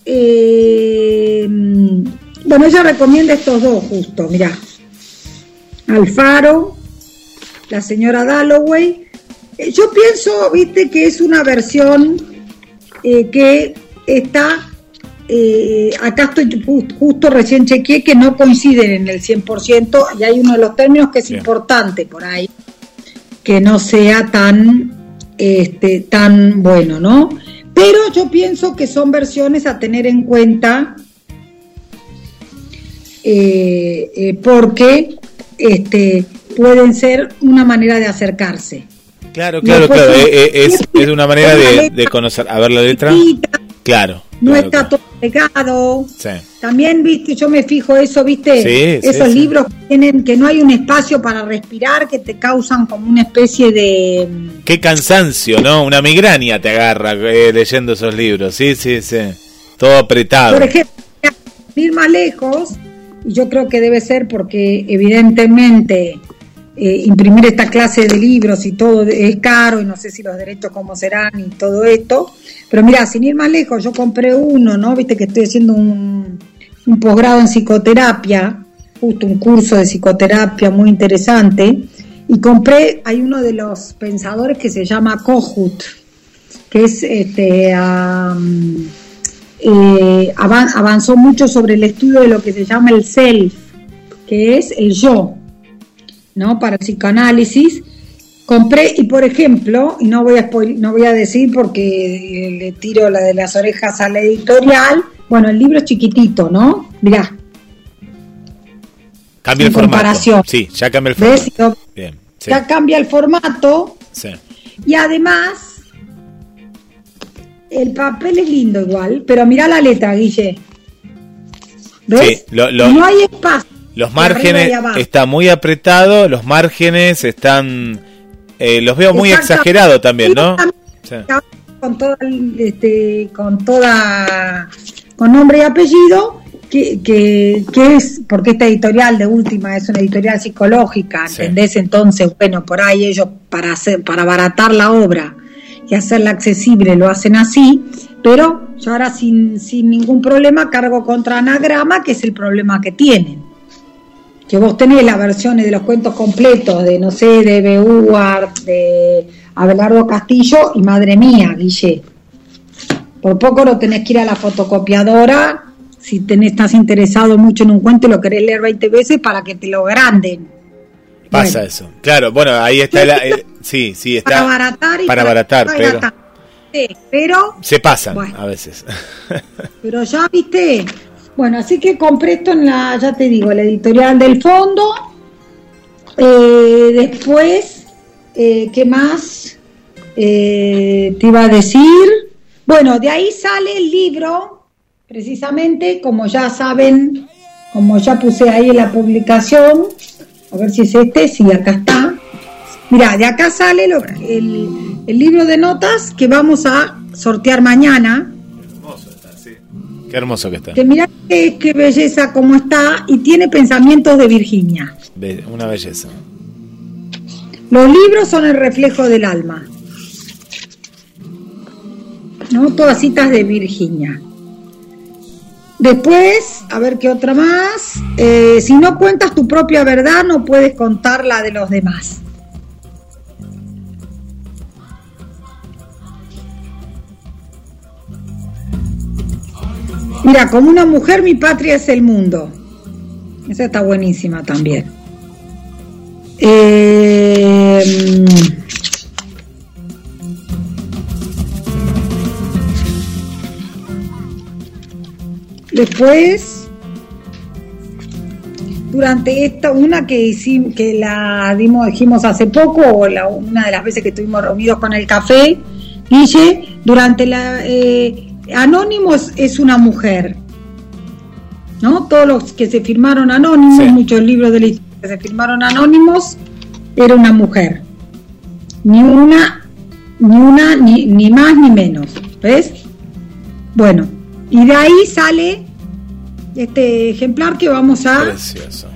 eh, bueno, ella recomienda estos dos justo, mirá, Alfaro, la señora Dalloway. Eh, yo pienso, viste, que es una versión que está eh, acá estoy justo recién chequeé que no coinciden en el 100% y hay uno de los términos que es importante por ahí, que no sea tan, este, tan bueno, ¿no? Pero yo pienso que son versiones a tener en cuenta eh, eh, porque este, pueden ser una manera de acercarse. Claro, claro, claro. Es, es, una manera de, de, conocer. A ver la letra. Claro no está todo pegado. También, viste, yo me fijo eso, viste, esos libros que tienen que no hay un espacio para respirar, que te causan como una especie de... Qué cansancio, ¿no? Una migraña te agarra eh, leyendo esos libros, sí, sí, sí. Todo apretado. Por ejemplo, ir más lejos, y yo creo que debe ser porque evidentemente eh, imprimir esta clase de libros y todo es caro y no sé si los derechos cómo serán y todo esto. Pero mira, sin ir más lejos, yo compré uno, ¿no? Viste que estoy haciendo un, posgrado en psicoterapia, justo un curso de psicoterapia muy interesante, y compré, hay uno de los pensadores que se llama Kohut, que es este... Eh, avanzó mucho sobre el estudio de lo que se llama el self, que es el yo, ¿no? Para el psicoanálisis. Compré, y por ejemplo, y no voy a no voy a decir porque le tiro la de las orejas a la editorial, bueno, el libro es chiquitito, ¿no? Mirá. Cambia el formato. Sí, ya cambia el formato. Ya cambia el formato. Sí. Y además, el papel es lindo igual, pero mira la letra, Guille. ¿Ves? no hay espacio Los márgenes está muy apretado, los márgenes están eh, los veo muy exagerados también, ¿no? Con toda, este, con toda, con nombre y apellido, que, que, es, porque esta editorial de última es una editorial psicológica, ¿entendés? Entonces, bueno, por ahí ellos para hacer, para abaratar la obra y hacerla accesible lo hacen así, pero yo ahora sin, sin ningún problema cargo contra anagrama, que es el problema que tienen que vos tenés las versiones de los cuentos completos de, no sé, de Beuar, de Abelardo Castillo, y madre mía, Guille. Por poco no tenés que ir a la fotocopiadora si tenés, estás interesado mucho en un cuento y lo querés leer 20 veces para que te lo granden. Pasa eso. Claro, bueno, ahí está la, eh, sí, sí, está para abaratar para, abaratar, pero sí, pero se pasan a veces. <laughs> pero ya viste, bueno, así que compré esto en la, ya te digo, la editorial del fondo. Eh, después, eh, ¿qué más eh, te iba a decir? Bueno, de ahí sale el libro, precisamente, como ya saben, como ya puse ahí en la publicación, a ver si es este, sí, acá está. Mira, de acá sale el, el libro de notas que vamos a sortear mañana Qué hermoso que está. Que mira qué, belleza como está y tiene pensamientos de Virginia. una belleza. Los libros son el reflejo del alma. ¿No? Todas citas de Virginia. Después, a ver qué otra más. Eh, si no cuentas tu propia verdad, no puedes contar la de los demás. Mira, como una mujer mi patria es el mundo. Esa está buenísima también. Eh, después, durante esta, una que hicimos, que la dimos, dijimos hace poco, o una de las veces que estuvimos reunidos con el café, Guille, durante la eh, Anónimos es una mujer, ¿no? Todos los que se firmaron anónimos, muchos libros de la historia que se firmaron anónimos, era una mujer. Ni una, ni una, ni, ni más ni menos. ¿Ves? Bueno, y de ahí sale este ejemplar que vamos a. Precioso.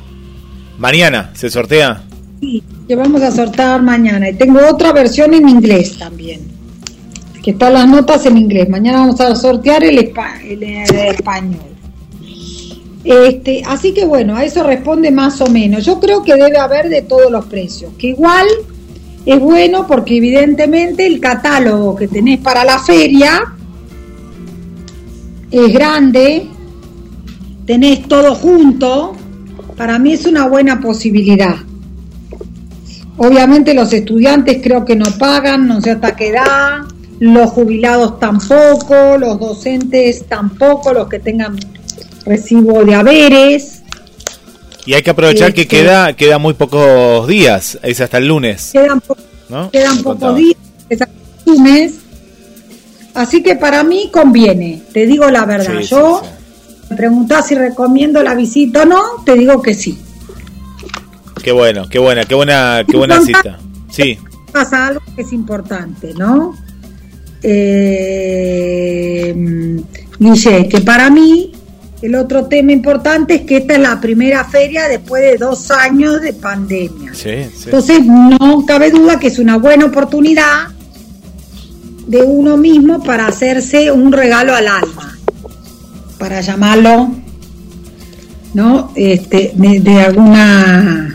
Mañana se sortea. Sí, que vamos a sortear mañana. Y tengo otra versión en inglés también que están las notas en inglés. Mañana vamos a sortear el, español. Este, así que bueno, a eso responde más o menos. Yo creo que debe haber de todos los precios, que igual es bueno porque evidentemente el catálogo que tenés para la feria es grande, tenés todo junto, para mí es una buena posibilidad. Obviamente los estudiantes creo que no pagan, no sé hasta qué edad, los jubilados tampoco, los docentes tampoco, los que tengan recibo de haberes. Y hay que aprovechar que este, queda queda muy pocos días, es hasta el lunes. Quedan, quedan pocos días, es hasta el lunes. Así que para mí conviene, te digo la verdad. Yo me preguntás si recomiendo la visita o no, te digo que sí. Qué bueno, qué buena, qué buena, qué buena cita. Sí. Pasa algo que es importante, ¿no? Eh, dice que para mí el otro tema importante es que esta es la primera feria después de dos años de pandemia. Entonces no cabe duda que es una buena oportunidad de uno mismo para hacerse un regalo al alma, para llamarlo, ¿no? Este, de alguna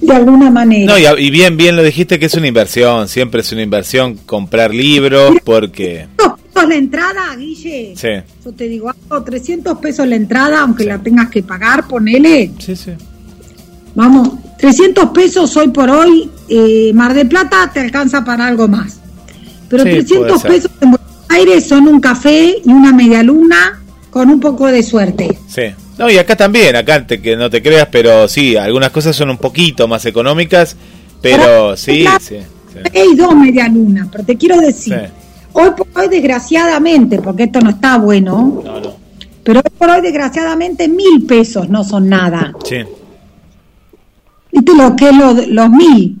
de alguna manera. No, y, bien, bien lo dijiste que es una inversión, siempre es una inversión comprar libros porque... pesos la entrada, Guille. Sí. Yo te digo, 300 pesos la entrada, aunque la tengas que pagar, ponele. Sí, sí. Vamos, 300 pesos hoy por hoy, eh, Mar de Plata te alcanza para algo más. Pero 300 pesos en Buenos Aires son un café y una media luna con un poco de suerte. Sí. No, y acá también, acá te, que no te creas, pero sí, algunas cosas son un poquito más económicas, pero sí, sí, Hay dos media luna, pero te quiero decir, hoy por hoy desgraciadamente, porque esto no está bueno, Pero por hoy, desgraciadamente, mil pesos no son nada. Sí. ¿Viste lo que es los mil?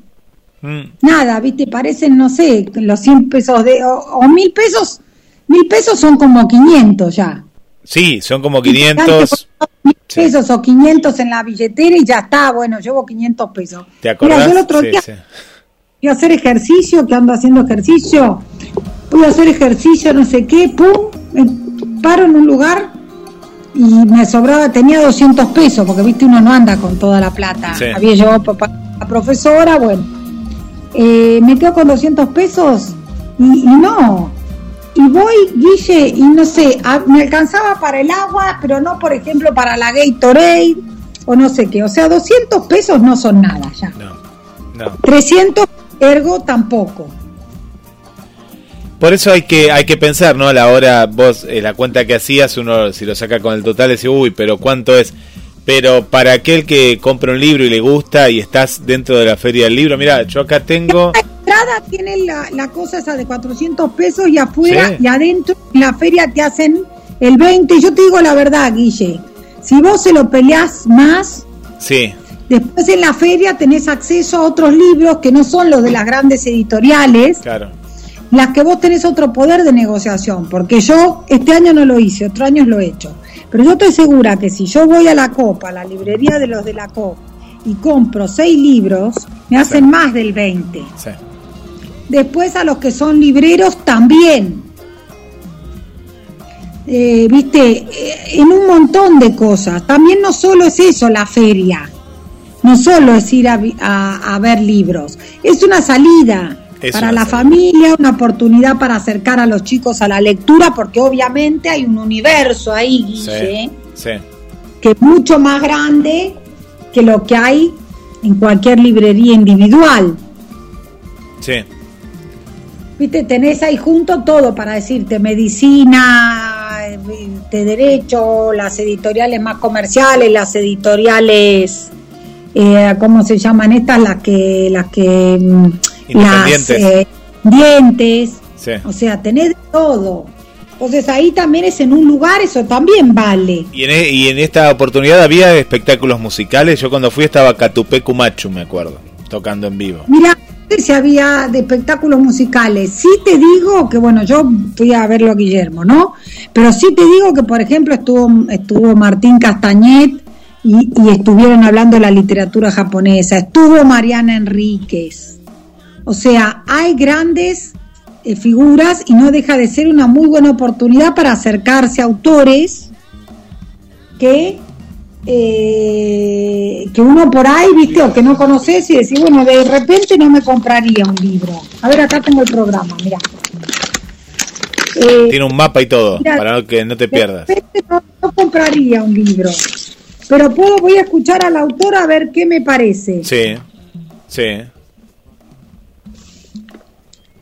Mm. Nada, ¿viste? Parecen, no sé, los 100 pesos de. O, mil pesos. Mil pesos son como 500 ya. Sí, son como 500. Mil pesos o 500 en la billetera y ya está. Bueno, llevo 500 pesos. ¿Te acuerdas? Mira, yo el otro día voy a hacer ejercicio, que ando haciendo ejercicio. Voy a hacer ejercicio, no sé qué, pum, me paro en un lugar y me sobraba, tenía 200 pesos, porque viste, uno no anda con toda la plata. Había llevado papá, la profesora, bueno. Eh, me quedo con 200 pesos y, no. Y voy, Guille, y no sé, me alcanzaba para el agua, pero no, por ejemplo, para la Gatorade o no sé qué. O sea, 200 pesos no son nada ya. No, no. 300 ergo tampoco. Por eso hay que hay que pensar, ¿no? A la hora, vos, eh, la cuenta que hacías, uno si lo saca con el total, dice, uy, pero ¿cuánto es? Pero para aquel que compra un libro y le gusta y estás dentro de la feria del libro, mira, yo acá tengo... Entrada tiene la, cosa esa de 400 pesos y afuera y adentro en la feria te hacen el 20. Yo te digo la verdad, Guille, si vos se lo peleás más... Sí. Después en la feria tenés acceso a otros libros que no son los de las grandes editoriales. Claro las que vos tenés otro poder de negociación, porque yo este año no lo hice, otro año lo he hecho. Pero yo estoy segura que si yo voy a la Copa, a la librería de los de la Copa, y compro seis libros, me hacen más del 20. Después a los que son libreros también. Eh, viste, eh, en un montón de cosas. También no solo es eso la feria, no solo es ir a, a ver libros, es una salida para la familia, una oportunidad para acercar a los chicos a la lectura, porque obviamente hay un universo ahí, Guille, que es mucho más grande que lo que hay en cualquier librería individual. Sí. Viste, tenés ahí junto todo para decirte medicina, de derecho, las editoriales más comerciales, las editoriales, eh, ¿cómo se llaman estas? Las que, las que mm, las eh, dientes, o sea, tener todo. Entonces ahí también es en un lugar, eso también vale. Y en, e, y en esta oportunidad había espectáculos musicales. Yo cuando fui estaba Catupé Cumachu, me acuerdo, tocando en vivo. Mira, si había de espectáculos musicales. Sí te digo que, bueno, yo fui a verlo a Guillermo, ¿no? Pero sí te digo que, por ejemplo, estuvo, estuvo Martín Castañet y, estuvieron hablando de la literatura japonesa. Estuvo Mariana Enríquez o sea, hay grandes eh, figuras y no deja de ser una muy buena oportunidad para acercarse a autores que, eh, que uno por ahí, viste, o que no conoces y decir, bueno, de repente no me compraría un libro. A ver, acá tengo el programa, mira. Eh, Tiene un mapa y todo, para que no te pierdas. No, no, compraría un libro, pero puedo, voy a escuchar al autor a ver qué me parece. Sí, sí.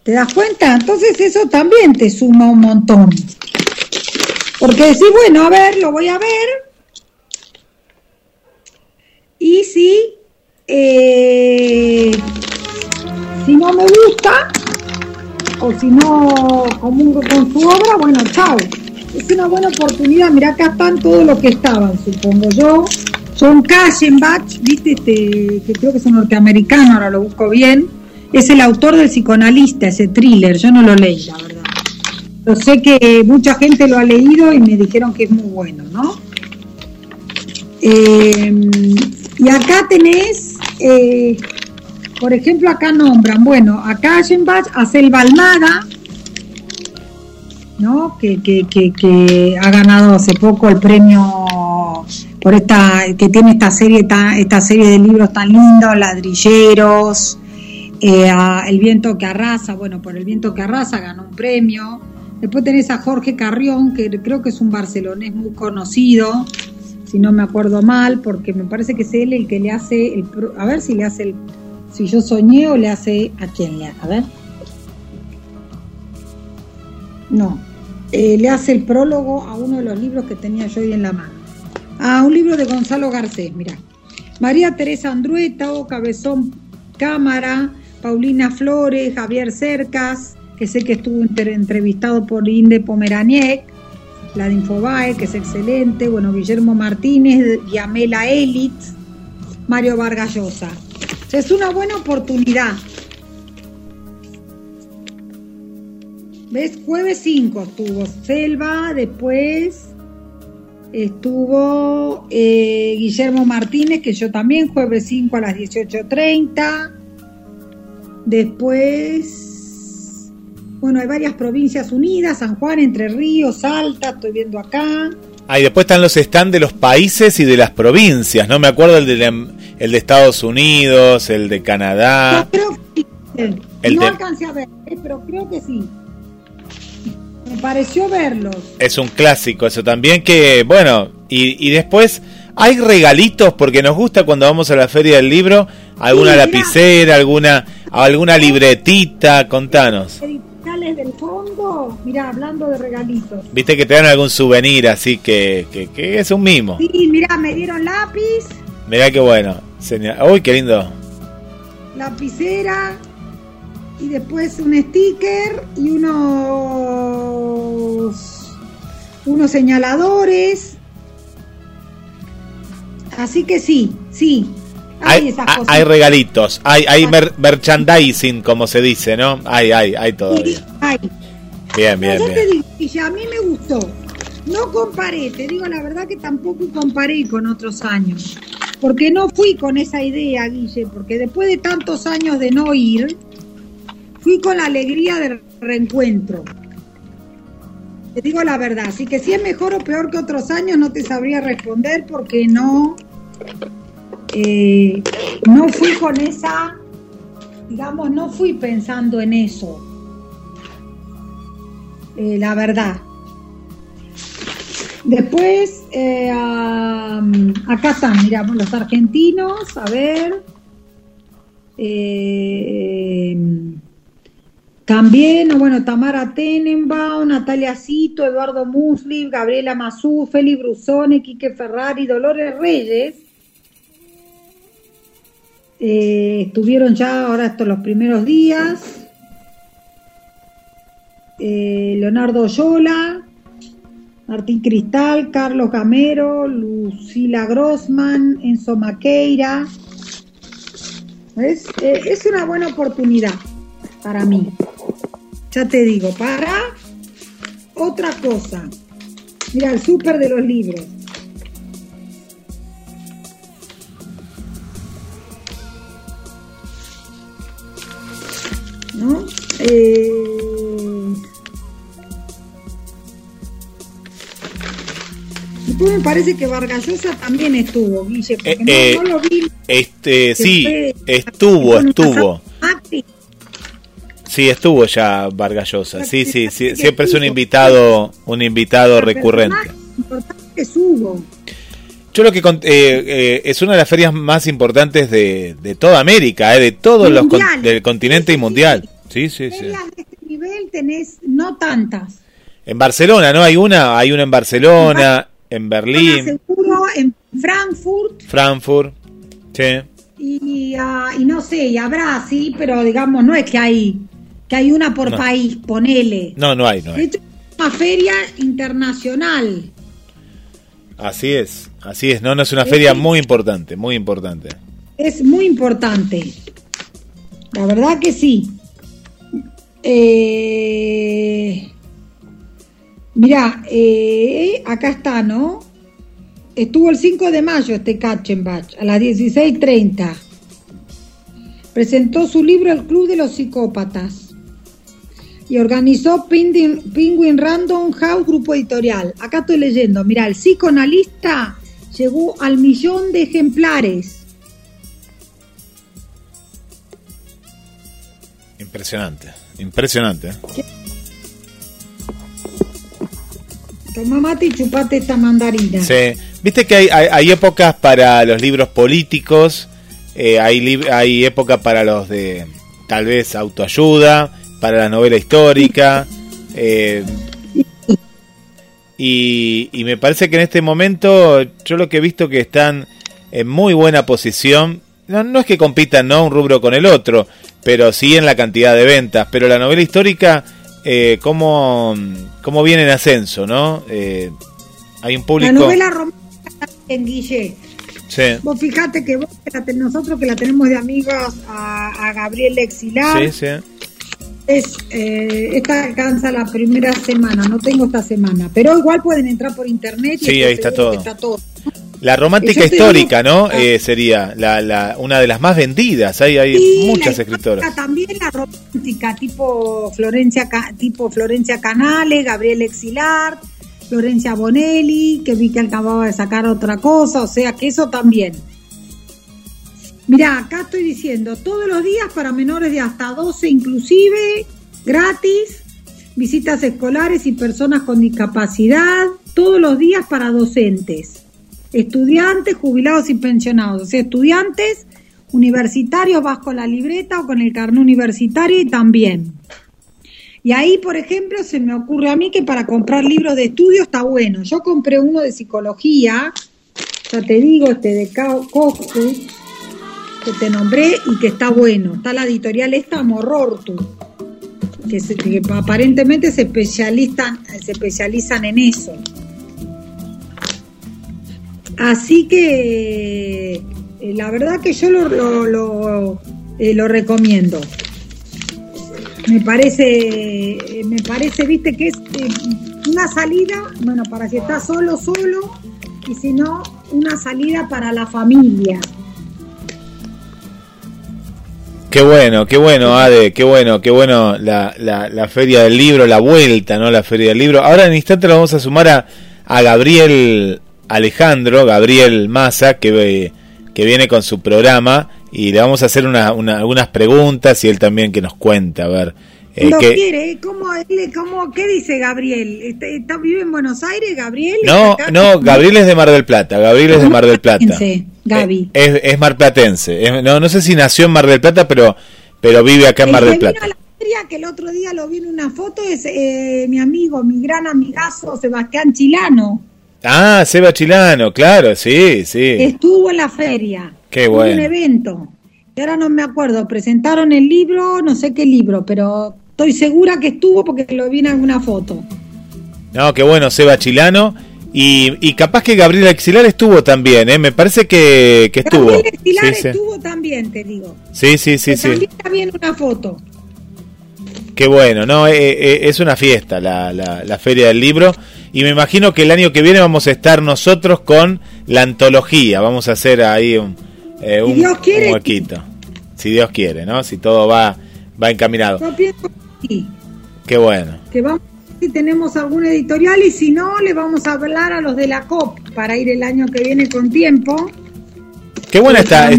¿Te das cuenta? Entonces eso también te suma un montón. Porque decís, bueno, a ver, lo voy a ver. Y si, eh, si no me gusta, o si no comulgo con su obra, bueno, chao. Es una buena oportunidad. Mira, acá están todos los que estaban, supongo yo. Son Kashenbach, viste, este, que creo que es un norteamericano, ahora lo busco bien es el autor del psicoanalista, ese thriller, yo no lo leí, la verdad. Yo sé que mucha gente lo ha leído y me dijeron que es muy bueno, ¿no? Eh, y acá tenés, eh, por ejemplo, acá nombran, bueno, acá hace el Balmada, ¿no? Que, que, que, ha ganado hace poco el premio por esta, que tiene esta serie, esta serie de libros tan lindos, ladrilleros, eh, el viento que arrasa, bueno, por el viento que arrasa ganó un premio. Después tenés a Jorge Carrión, que creo que es un barcelonés muy conocido, si no me acuerdo mal, porque me parece que es él el que le hace, el, a ver si le hace el, si yo soñé o le hace, ¿a quién le hace? A ver. No, eh, le hace el prólogo a uno de los libros que tenía yo ahí en la mano. A un libro de Gonzalo Garcés, mira. María Teresa Andrueta o Cabezón Cámara, Paulina Flores, Javier Cercas, que sé que estuvo entrevistado por Inde Pomeraniec, la de Infobae, que es excelente, bueno, Guillermo Martínez, Yamela Elitz, Mario Vargas Llosa. Es una buena oportunidad. ¿Ves? Jueves 5 estuvo Selva, después estuvo eh, Guillermo Martínez, que yo también, jueves 5 a las 18.30. Después, bueno, hay varias provincias unidas, San Juan, Entre Ríos, Salta, estoy viendo acá. Ah, y después están los stands de los países y de las provincias, ¿no? Me acuerdo el de, el de Estados Unidos, el de Canadá. creo que sí. no alcancé a ver, eh, pero creo que sí. Me pareció verlos. Es un clásico eso también que, bueno, y, y después hay regalitos porque nos gusta cuando vamos a la feria del libro, alguna lapicera, alguna alguna libretita, contanos. Del fondo, mira, hablando de regalitos. Viste que te dan algún souvenir así que, que, es un mimo. Sí, mira, me dieron lápiz. Mirá qué bueno. Uy, qué lindo. Lapicera, y después un sticker y unos unos señaladores así que sí sí hay, hay, regalitos hay hay merchandising como se dice no hay hay hay todavía hay. bien bien, y a mí me gustó. No comparé te digo la verdad que tampoco comparé con otros años. Porque no fui con esa idea Guille porque después de tantos años de no ir fui con la alegría del reencuentro. Te digo la verdad, así que si es mejor o peor que otros años no te sabría responder porque no, eh, no fui con esa, digamos, no fui pensando en eso. Eh, la verdad. Después, eh, acá están, miramos los argentinos, a ver. Eh, también, bueno, Tamara Tenenbaum, Natalia Cito, Eduardo Musli, Gabriela Mazú, Félix Brusone, Quique Ferrari, Dolores Reyes. Eh, estuvieron ya ahora estos los primeros días. Eh, Leonardo Yola, Martín Cristal, Carlos Gamero, Lucila Grossman, Enzo Maqueira. Es, eh, es una buena oportunidad para mí. Ya te digo, para otra cosa. Mira, el súper de los libros. ¿No? Eh... me parece que Vargallosa también estuvo, Guille, porque no, eh, lo vi. Este, sí, estuvo, estuvo. Sí, estuvo ya Vargallosa. Sí, sí, sí, siempre es un invitado, un invitado recurrente. Es Hugo. Yo lo que eh, eh, es una de las ferias más importantes de, de toda América, eh, de todos los del continente y mundial. Sí, sí, sí. Ferias de este nivel tenés no tantas. En Barcelona, ¿no? Hay una, hay una en Barcelona, en Berlín. Seguro, en Frankfurt. Frankfurt, sí. Y, uh, y no sé, y habrá, sí, pero digamos, no es que hay que hay una por país, ponele. No, no hay, no hay. es una feria internacional. Así es, así es, no, no es una feria muy importante, muy importante. Es muy importante. La verdad que sí. Eh, mirá, eh, acá está, ¿no? Estuvo el 5 de mayo este Katchenbach, a las 16.30. Presentó su libro El Club de los Psicópatas y organizó Penguin, Random House Grupo Editorial. Acá estoy leyendo, mira, el psicoanalista llegó al millón de ejemplares. Impresionante, impresionante. ¿eh? Toma mate y chupate esta mandarina. Sí, viste que hay, hay, épocas para los libros políticos, eh, hay, hay época para los de tal vez autoayuda, para la novela histórica. Eh, y, me parece que en este momento yo lo que he visto que están en muy buena posición. No, no es que compitan ¿no? un rubro con el otro, pero sí en la cantidad de ventas. Pero la novela histórica eh, cómo, cómo viene en ascenso, ¿no? Eh, hay un público... La novela romántica en Guille. Sí. Vos fijate que vos, nosotros que la tenemos de amigos a, Gabriel Exilar. Sí, sí. Es, eh, esta alcanza la primera semana, no tengo esta semana, pero igual pueden entrar por internet. Y sí, ahí está todo. está todo. La romántica histórica, ¿no? Ah. Eh, sería la, la, una de las más vendidas. Hay, hay muchas escritoras. También la romántica, tipo Florencia, tipo Florencia Canales, Gabriel Exilar, Florencia Bonelli, que vi que acababa de sacar otra cosa, o sea que eso también. Mirá, acá estoy diciendo, todos los días para menores de hasta 12 inclusive, gratis, visitas escolares y personas con discapacidad, todos los días para docentes estudiantes, jubilados y pensionados. O sea, estudiantes universitarios vas con la libreta o con el carnet universitario y también. Y ahí, por ejemplo, se me ocurre a mí que para comprar libros de estudio está bueno. Yo compré uno de psicología, ya te digo, este de Coscu, que te nombré y que está bueno. Está la editorial esta Morrortu, que, que aparentemente se especializan, se especializan en eso. Así que eh, la verdad que yo lo, lo, eh, lo, recomiendo. Me parece, eh, me parece, viste, que es una salida, bueno, para si estás solo, solo, y si no, una salida para la familia. Qué bueno, qué bueno, Ade, qué bueno, qué bueno la, la, la, feria del libro, la vuelta, ¿no? La feria del libro. Ahora en instante lo vamos a sumar a, a Gabriel Alejandro Gabriel Massa, que, que viene con su programa y le vamos a hacer una, algunas preguntas y él también que nos cuenta, a ver. Eh, ¿Lo quiere? ¿Cómo, cómo, ¿Qué dice Gabriel? ¿Está, ¿Vive en Buenos Aires, Gabriel? No, no, Gabriel es de Mar del Plata, Gabriel es de Mar del Plata. Gaby. Es, es marplatense, no, no sé si nació en Mar del Plata, pero, pero vive acá en Mar del Plata. la que el otro día lo vi en una foto es eh, mi amigo, mi gran amigazo Sebastián Chilano. Ah, Seba Chilano, claro, sí, sí. Estuvo en la feria. Qué bueno. un evento. Y ahora no me acuerdo, presentaron el libro, no sé qué libro, pero estoy segura que estuvo porque lo vi en alguna foto. No, qué bueno, Seba Chilano. Y, y capaz que Gabriela Exilar estuvo también, ¿eh? Me parece que, que estuvo. Gabriela Exilar estuvo también, te digo. Sí, sí, sí, sí. También está bien una foto. Qué bueno, ¿no? Eh, eh, es una fiesta la, la, la Feria del Libro y me imagino que el año que viene vamos a estar nosotros con la antología. Vamos a hacer ahí un, eh, un, huequito. Si Dios quiere, ¿no? Si todo va, va encaminado. Qué bueno. Que vamos si tenemos algún editorial y si no, le vamos a hablar a los de la COP para ir el año que viene con tiempo. Qué buena está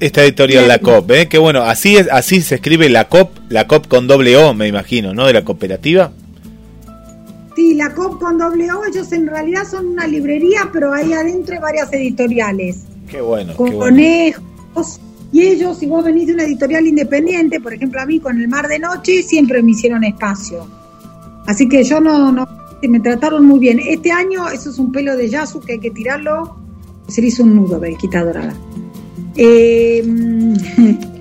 esta editorial La COP, ¿eh? Qué bueno, así es, así se escribe La COP, La COP con doble O, me imagino, ¿no? De la cooperativa. Sí, la COP con doble O, ellos en realidad son una librería, pero ahí adentro hay varias editoriales. Qué bueno. Con conejos. Y ellos, si vos venís de una editorial independiente, por ejemplo a mí con El Mar de Noche, siempre me hicieron espacio. Así que yo no, no, me trataron muy bien. Este año, eso es un pelo de Yasu que hay que tirarlo, se le hizo un nudo, Belquita Dorada. Eh, <laughs>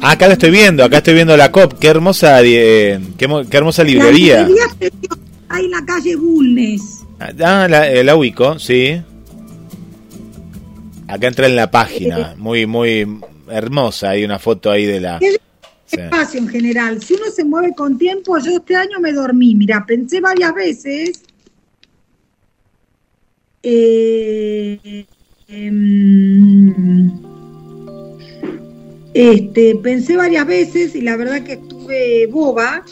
acá lo estoy viendo, acá estoy viendo la COP, qué hermosa, eh, qué, hermosa librería. La librería hay en la calle Bulnes. Ah, la, eh, la ubico, sí. Acá entra en la página, muy, muy hermosa, hay una foto ahí de la... Espacio en general, si uno se mueve con tiempo, yo este año me dormí, mira, pensé varias veces... Eh, em, este, pensé varias veces y la verdad que estuve boba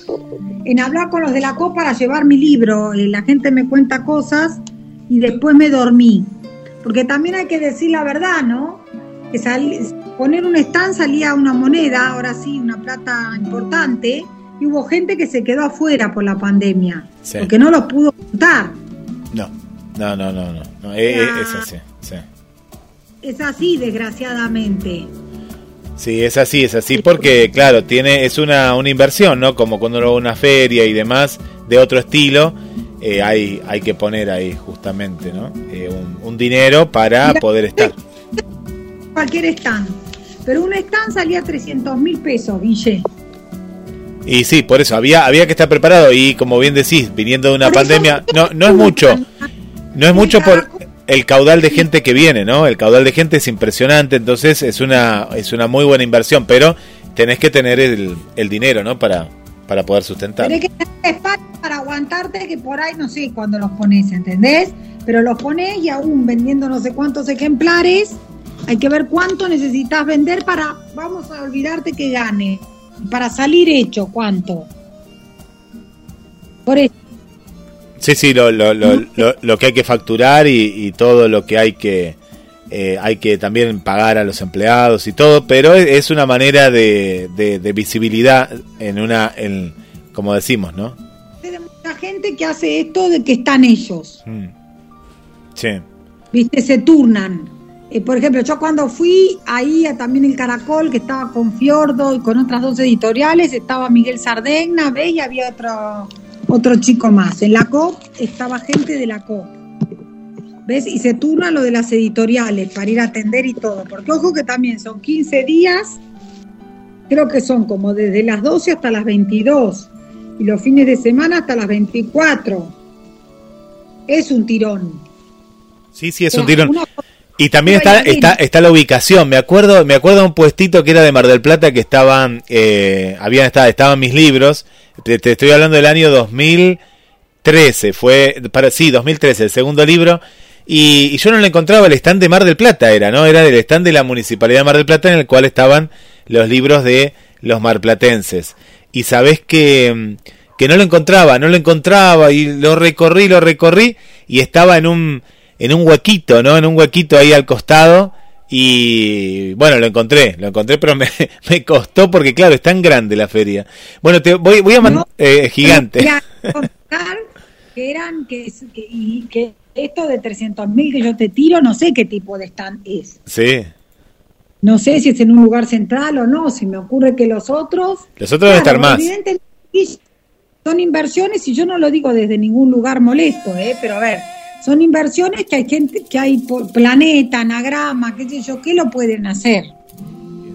en hablar con los de la COP para llevar mi libro. Eh, la gente me cuenta cosas y después me dormí. Porque también hay que decir la verdad, ¿no? Que poner un stand salía una moneda, ahora sí, una plata importante, y hubo gente que se quedó afuera por la pandemia, porque no los pudo contar. No, no, no, no, no. Eh, eh, es así, sí. Es así, desgraciadamente. Sí, es así, es así, porque claro, tiene es una, una inversión, ¿no? Como cuando uno va a una feria y demás de otro estilo, eh, hay, hay que poner ahí justamente, ¿no? Eh, un, dinero para poder estar. Cualquier stand, pero un stand salía 300 mil pesos, Guille. Y sí, por eso había había que estar preparado y como bien decís, viniendo de una pandemia, no no es mucho. No es mucho por el caudal de gente que viene, ¿no? El caudal de gente es impresionante, entonces es una es una muy buena inversión, pero tenés que tener el, el dinero, ¿no? Para para poder sustentar. Tenés que tener espacio para aguantarte que por ahí no sé cuándo los pones, ¿entendés? Pero los pones y aún vendiendo no sé cuántos ejemplares, hay que ver cuánto necesitas vender para, vamos a olvidarte que gane, para salir hecho, cuánto. Por eso. Sí, sí, lo, lo, lo, lo, que hay que facturar y, todo lo que hay que eh, hay que también pagar a los empleados y todo, pero es una manera de, de, visibilidad en una, en, como decimos, ¿no? Hay mucha gente que hace esto de que están ellos. Mm. Sí. Viste, se turnan. Eh, por ejemplo, yo cuando fui ahí a también el Caracol, que estaba con Fiordo y con otras dos editoriales, estaba Miguel Sardegna, ¿ves? Y había otro, otro chico más. En la COP estaba gente de la COP. ¿Ves? Y se turna lo de las editoriales para ir a atender y todo. Porque ojo que también son 15 días, creo que son como desde las 12 hasta las 22 y los fines de semana hasta las 24. Es un tirón. Sí, sí, es un tirón. Y también está, está, está la ubicación. Me acuerdo, me acuerdo de un puestito que era de Mar del Plata que estaban, eh, habían estado, estaban mis libros. Te, estoy hablando del año 2013, fue, para, sí, 2013, el segundo libro. Y, yo no lo encontraba, el stand de Mar del Plata era, ¿no? Era el stand de la Municipalidad de Mar del Plata en el cual estaban los libros de los marplatenses. Y sabés que, que no lo encontraba, no lo encontraba y lo recorrí, lo recorrí y estaba en un, en un huequito, ¿no? En un huequito ahí al costado. Y bueno, lo encontré, lo encontré, pero me, <laughs> me costó porque, claro, es tan grande la feria. Bueno, te voy, voy a mandar. eh, gigante. que eran, que, que, y que esto de 300 mil que yo te tiro, no sé qué tipo de stand es. Sí. No sé si es en un lugar central o no, si me ocurre que los otros. Los otros deben estar más. Son inversiones y yo no lo digo desde ningún lugar molesto, ¿eh? pero a ver son inversiones que hay gente, que hay por planeta, anagrama, qué sé yo, ¿qué lo pueden hacer?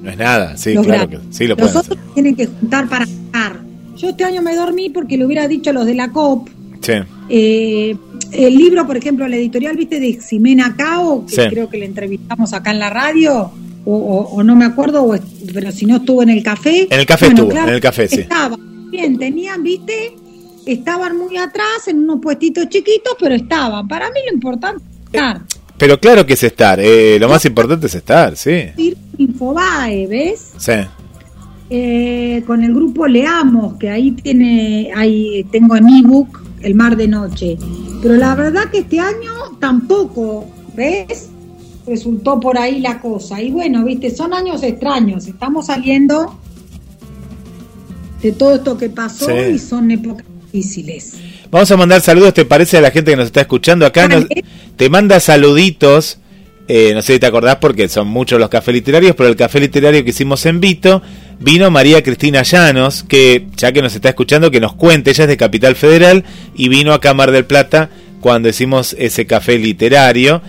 No es nada, sí, claro que sí lo pueden Los otros tienen que juntar para pagar. Yo este año me dormí porque le hubiera dicho a los de la COP. Sí. Eh, el libro, por ejemplo, la editorial, viste, de Ximena Cao, que creo que le entrevistamos acá en la radio, o, no me acuerdo, pero si no estuvo en el café. En el café estuvo, en el café, sí. Estaba bien, tenían, viste, estaban muy atrás en unos puestitos chiquitos, pero estaban. Para mí lo importante es estar. Pero claro que es estar, eh, lo más importante es estar, sí. Infobae, ¿ves? Sí. Eh, con el grupo Leamos, que ahí tiene, ahí tengo en ebook El Mar de Noche. Pero la verdad que este año tampoco, ¿ves? Resultó por ahí la cosa. Y bueno, viste, son años extraños. Estamos saliendo de todo esto que pasó y son épocas difíciles. Vamos a mandar saludos, ¿te parece a la gente que nos está escuchando acá? te manda saluditos. Eh, no sé si te acordás porque son muchos los cafés literarios, pero el café literario que hicimos en Vito vino María Cristina Llanos, que ya que nos está escuchando, que nos cuente, ella es de Capital Federal y vino a Cámara del Plata cuando hicimos ese café literario.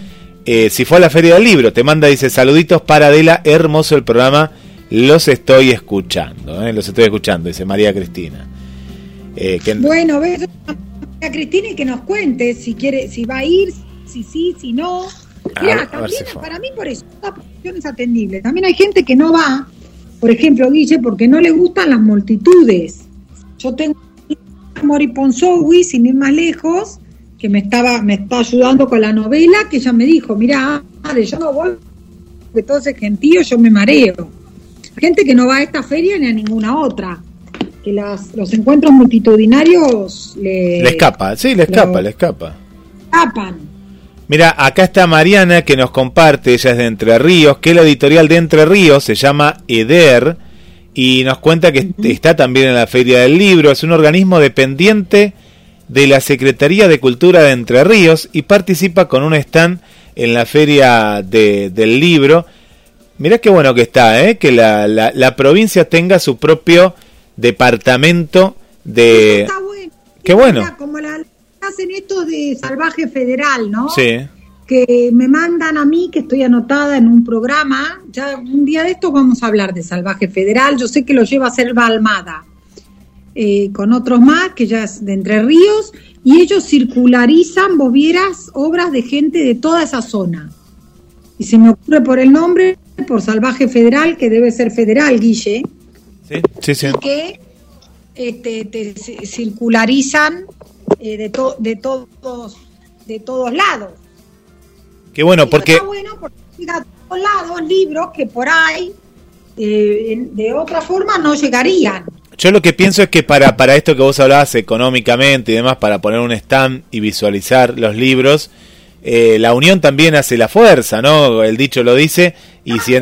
Eh, si fue a la Feria del Libro, te manda, dice, saluditos para Adela, hermoso el programa, los estoy escuchando, eh, los estoy escuchando, dice María Cristina. Eh, bueno, ves a Cristina y que nos cuente si quiere, si va a ir, si sí, si no. Mira, también para mí por eso, la es atendible. También hay gente que no va, por ejemplo, Guille, porque no le gustan las multitudes. Yo tengo a Mori Ponzowi, sin ir más lejos, que me estaba, me está ayudando con la novela, que ella me dijo, mira, yo no voy, porque todo ese gentío yo me mareo. Gente que no va a esta feria ni a ninguna otra que las, los encuentros multitudinarios le, le escapa, sí, le escapa, le escapa. Escapan. Mira, acá está Mariana que nos comparte, ella es de Entre Ríos, que la editorial de Entre Ríos se llama EDER y nos cuenta que está también en la Feria del Libro, es un organismo dependiente de la Secretaría de Cultura de Entre Ríos y participa con un stand en la Feria del Libro. Mirá qué bueno que está, ¿eh? que la, la, la provincia tenga su propio departamento de... está bueno. Qué bueno. como la, hacen estos de Salvaje Federal, ¿no? Sí. Que me mandan a mí, que estoy anotada en un programa. Ya un día de esto vamos a hablar de Salvaje Federal. Yo sé que lo lleva a ser Almada. eh, con otros más, que ya es de Entre Ríos, y ellos circularizan, vos vieras, obras de gente de toda esa zona. Y se me ocurre por el nombre, por Salvaje Federal, que debe ser federal, Guille. Sí, sí, sí. que este, te circularizan eh, de, de, todos, de todos lados. Qué bueno, porque... Está bueno porque a todos lados libros que por ahí eh, de otra forma no llegarían. Yo lo que pienso es que para, para esto que vos hablabas económicamente y demás, para poner un stand y visualizar los libros, eh, la unión también hace la fuerza, ¿no? El dicho lo dice, y si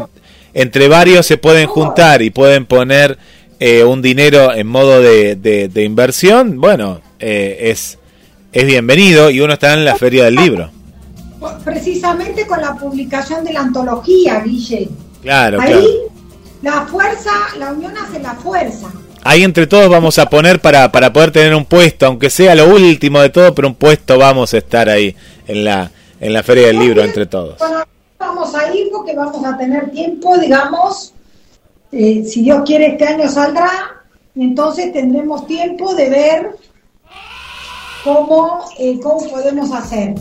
entre varios se pueden juntar y pueden poner eh, un dinero en modo de, de, inversión, bueno, eh, es, es bienvenido y uno está en la feria del libro. Precisamente con la publicación de la antología, Guille. Claro, Ahí la fuerza, la unión hace la fuerza. Ahí entre todos vamos a poner para, para poder tener un puesto, aunque sea lo último de todo, pero un puesto vamos a estar ahí en la, en la Feria del Libro entre todos. Vamos a ir porque vamos a tener tiempo, digamos, eh, si Dios quiere este año saldrá, entonces tendremos tiempo de ver cómo, eh, cómo podemos hacer.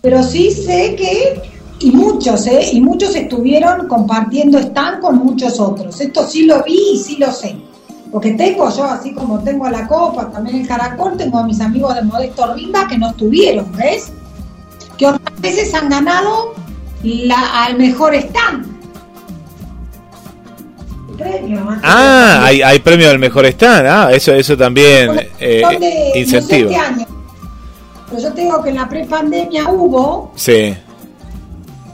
Pero sí sé que, y muchos, ¿eh? y muchos estuvieron compartiendo están con muchos otros. Esto sí lo vi y sí lo sé. Porque tengo yo, así como tengo a la Copa, también el Caracol, tengo a mis amigos de Modesto Rimba que no estuvieron, ¿ves? Que otras veces han ganado la, al mejor stand. Premio, ah, hay, hay premio al mejor stand, ah, eso, eso también eh, incentivo. Este año. Pero yo tengo que en la prepandemia hubo. Sí.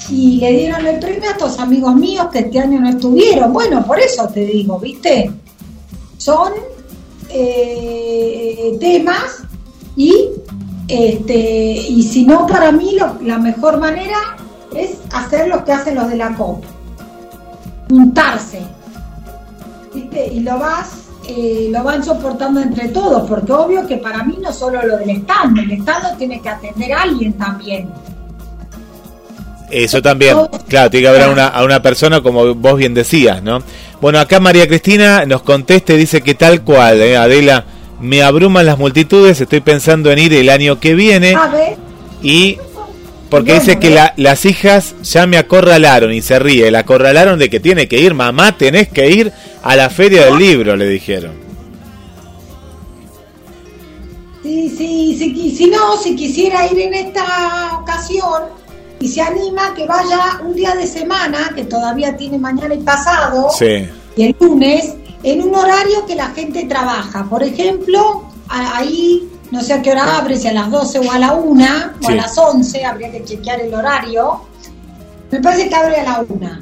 Y le dieron el premio a estos amigos míos que este año no estuvieron. Bueno, por eso te digo, ¿viste? son eh, temas y este y si no para mí la mejor manera es hacer lo que hacen los de la COP juntarse y lo vas eh, lo van soportando entre todos porque obvio que para mí no solo lo del Estado el Estado tiene que atender a alguien también eso también, claro, tiene que haber a una, a una persona como vos bien decías, ¿no? Bueno, acá María Cristina nos conteste, dice que tal cual, ¿eh? Adela, me abruman las multitudes, estoy pensando en ir el año que viene. Y porque dice que las hijas ya me acorralaron y se ríe, la acorralaron de que tiene que ir, mamá, tenés que ir a la feria del libro, le dijeron. Sí, sí, sí, si no, si quisiera ir en esta ocasión, y se anima que vaya un día de semana, que todavía tiene mañana y pasado, y el lunes, en un horario que la gente trabaja. Por ejemplo, ahí no sé a qué hora abre, si a las 12 o a la 1 o a las 11, habría que chequear el horario. Me parece que abre a la 1.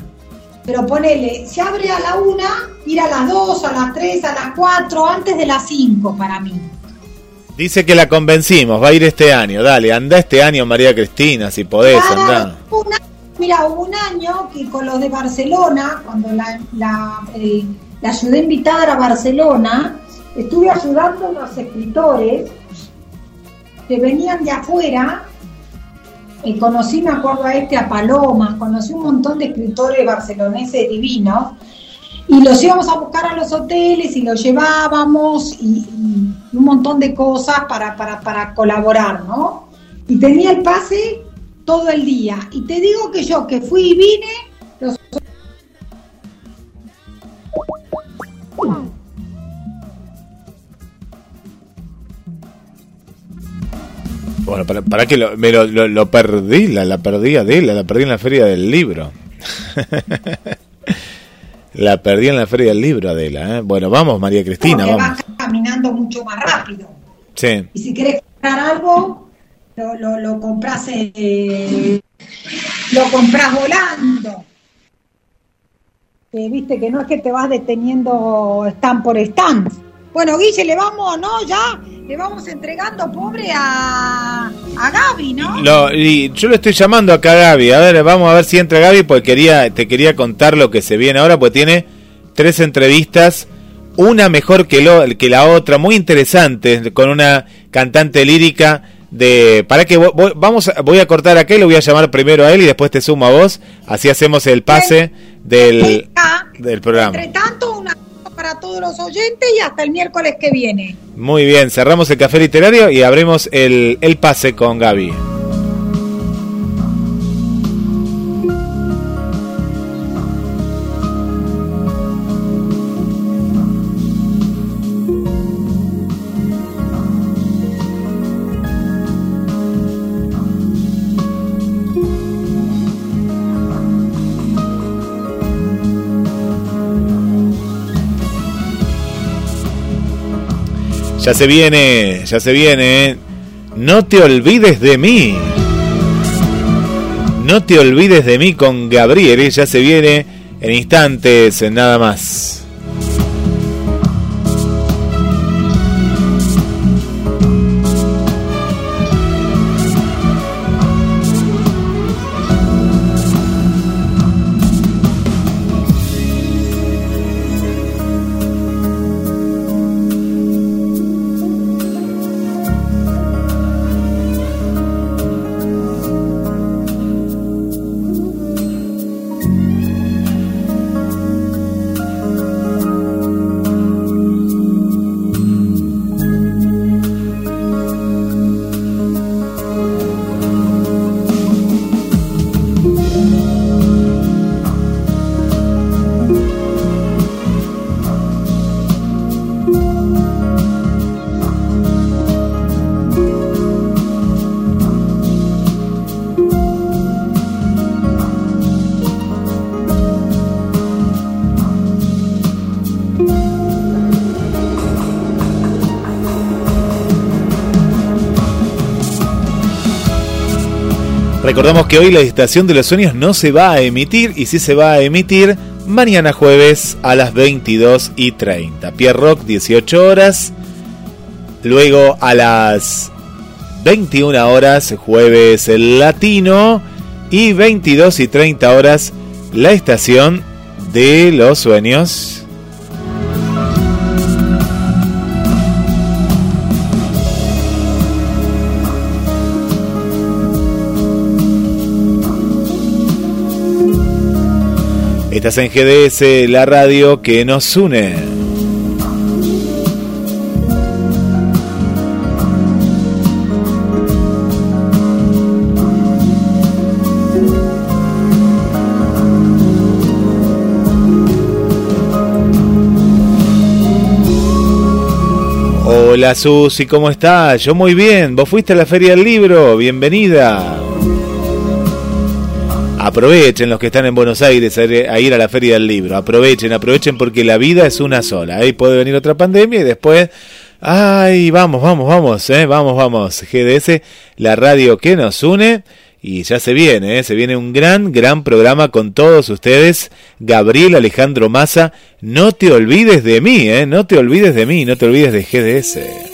Pero ponele, si abre a la 1, ir a las 2, a las 3, a las 4, antes de las 5 para mí. Dice que la convencimos, va a ir este año. Dale, anda este año, María Cristina, si podés, anda. mira, hubo un año que con los de Barcelona, cuando la, la, la ayudé invitada a Barcelona, estuve ayudando a los escritores que venían de afuera. Y conocí, me acuerdo a este, a Paloma, conocí un montón de escritores barceloneses divinos y los íbamos a buscar a los hoteles y los llevábamos y, un montón de cosas para, para, para, colaborar, ¿no? Y tenía el pase todo el día. Y te digo que yo que fui y vine, los... Bueno, para, para que lo, me lo, lo, perdí, la, la perdí a la perdí en la feria del libro. <laughs> La perdí en la Feria del Libro, Adela. ¿eh? Bueno, vamos, María Cristina, vamos. Vas caminando mucho más rápido. Sí. Y si querés comprar algo, lo, lo, lo compras eh, lo compras volando. Viste que no es que te vas deteniendo stand por stand. Bueno, Guille, le vamos, ¿no? Ya le vamos entregando, pobre, a, a Gaby, ¿no? y yo lo estoy llamando acá a Gaby. A ver, vamos a ver si entra Gaby, porque quería, te quería contar lo que se viene ahora, pues tiene tres entrevistas, una mejor que, lo, que la otra, muy interesante, con una cantante lírica de para que vamos voy a cortar acá y lo voy a llamar primero a él y después te sumo a vos así hacemos el pase del, del programa entre tanto una para todos los oyentes y hasta el miércoles que viene. Muy bien, cerramos el café literario y abrimos el, el pase con Gaby. Ya se viene, ya se viene. No te olvides de mí. No te olvides de mí con Gabriel. Ya se viene en instantes, en nada más. Recordamos que hoy la Estación de los Sueños no se va a emitir y sí se va a emitir mañana jueves a las 22 y 30. Pierre Rock 18 horas. Luego a las 21 horas jueves el latino y 22 y 30 horas la estación de los sueños. Estás en GDS, la radio que nos une. Hola Susi, ¿cómo estás? Yo muy bien. ¿Vos fuiste a la Feria del Libro? Bienvenida. Aprovechen los que están en Buenos Aires a ir a la Feria del Libro. Aprovechen, aprovechen porque la vida es una sola. Ahí puede venir otra pandemia y después... Ay, vamos, vamos, vamos, eh, vamos, vamos. GDS, la radio que nos une. Y ya se viene, ¿eh? se viene un gran, gran programa con todos ustedes. Gabriel Alejandro Massa, no te olvides de mí, ¿eh? no te olvides de mí, no te olvides de GDS.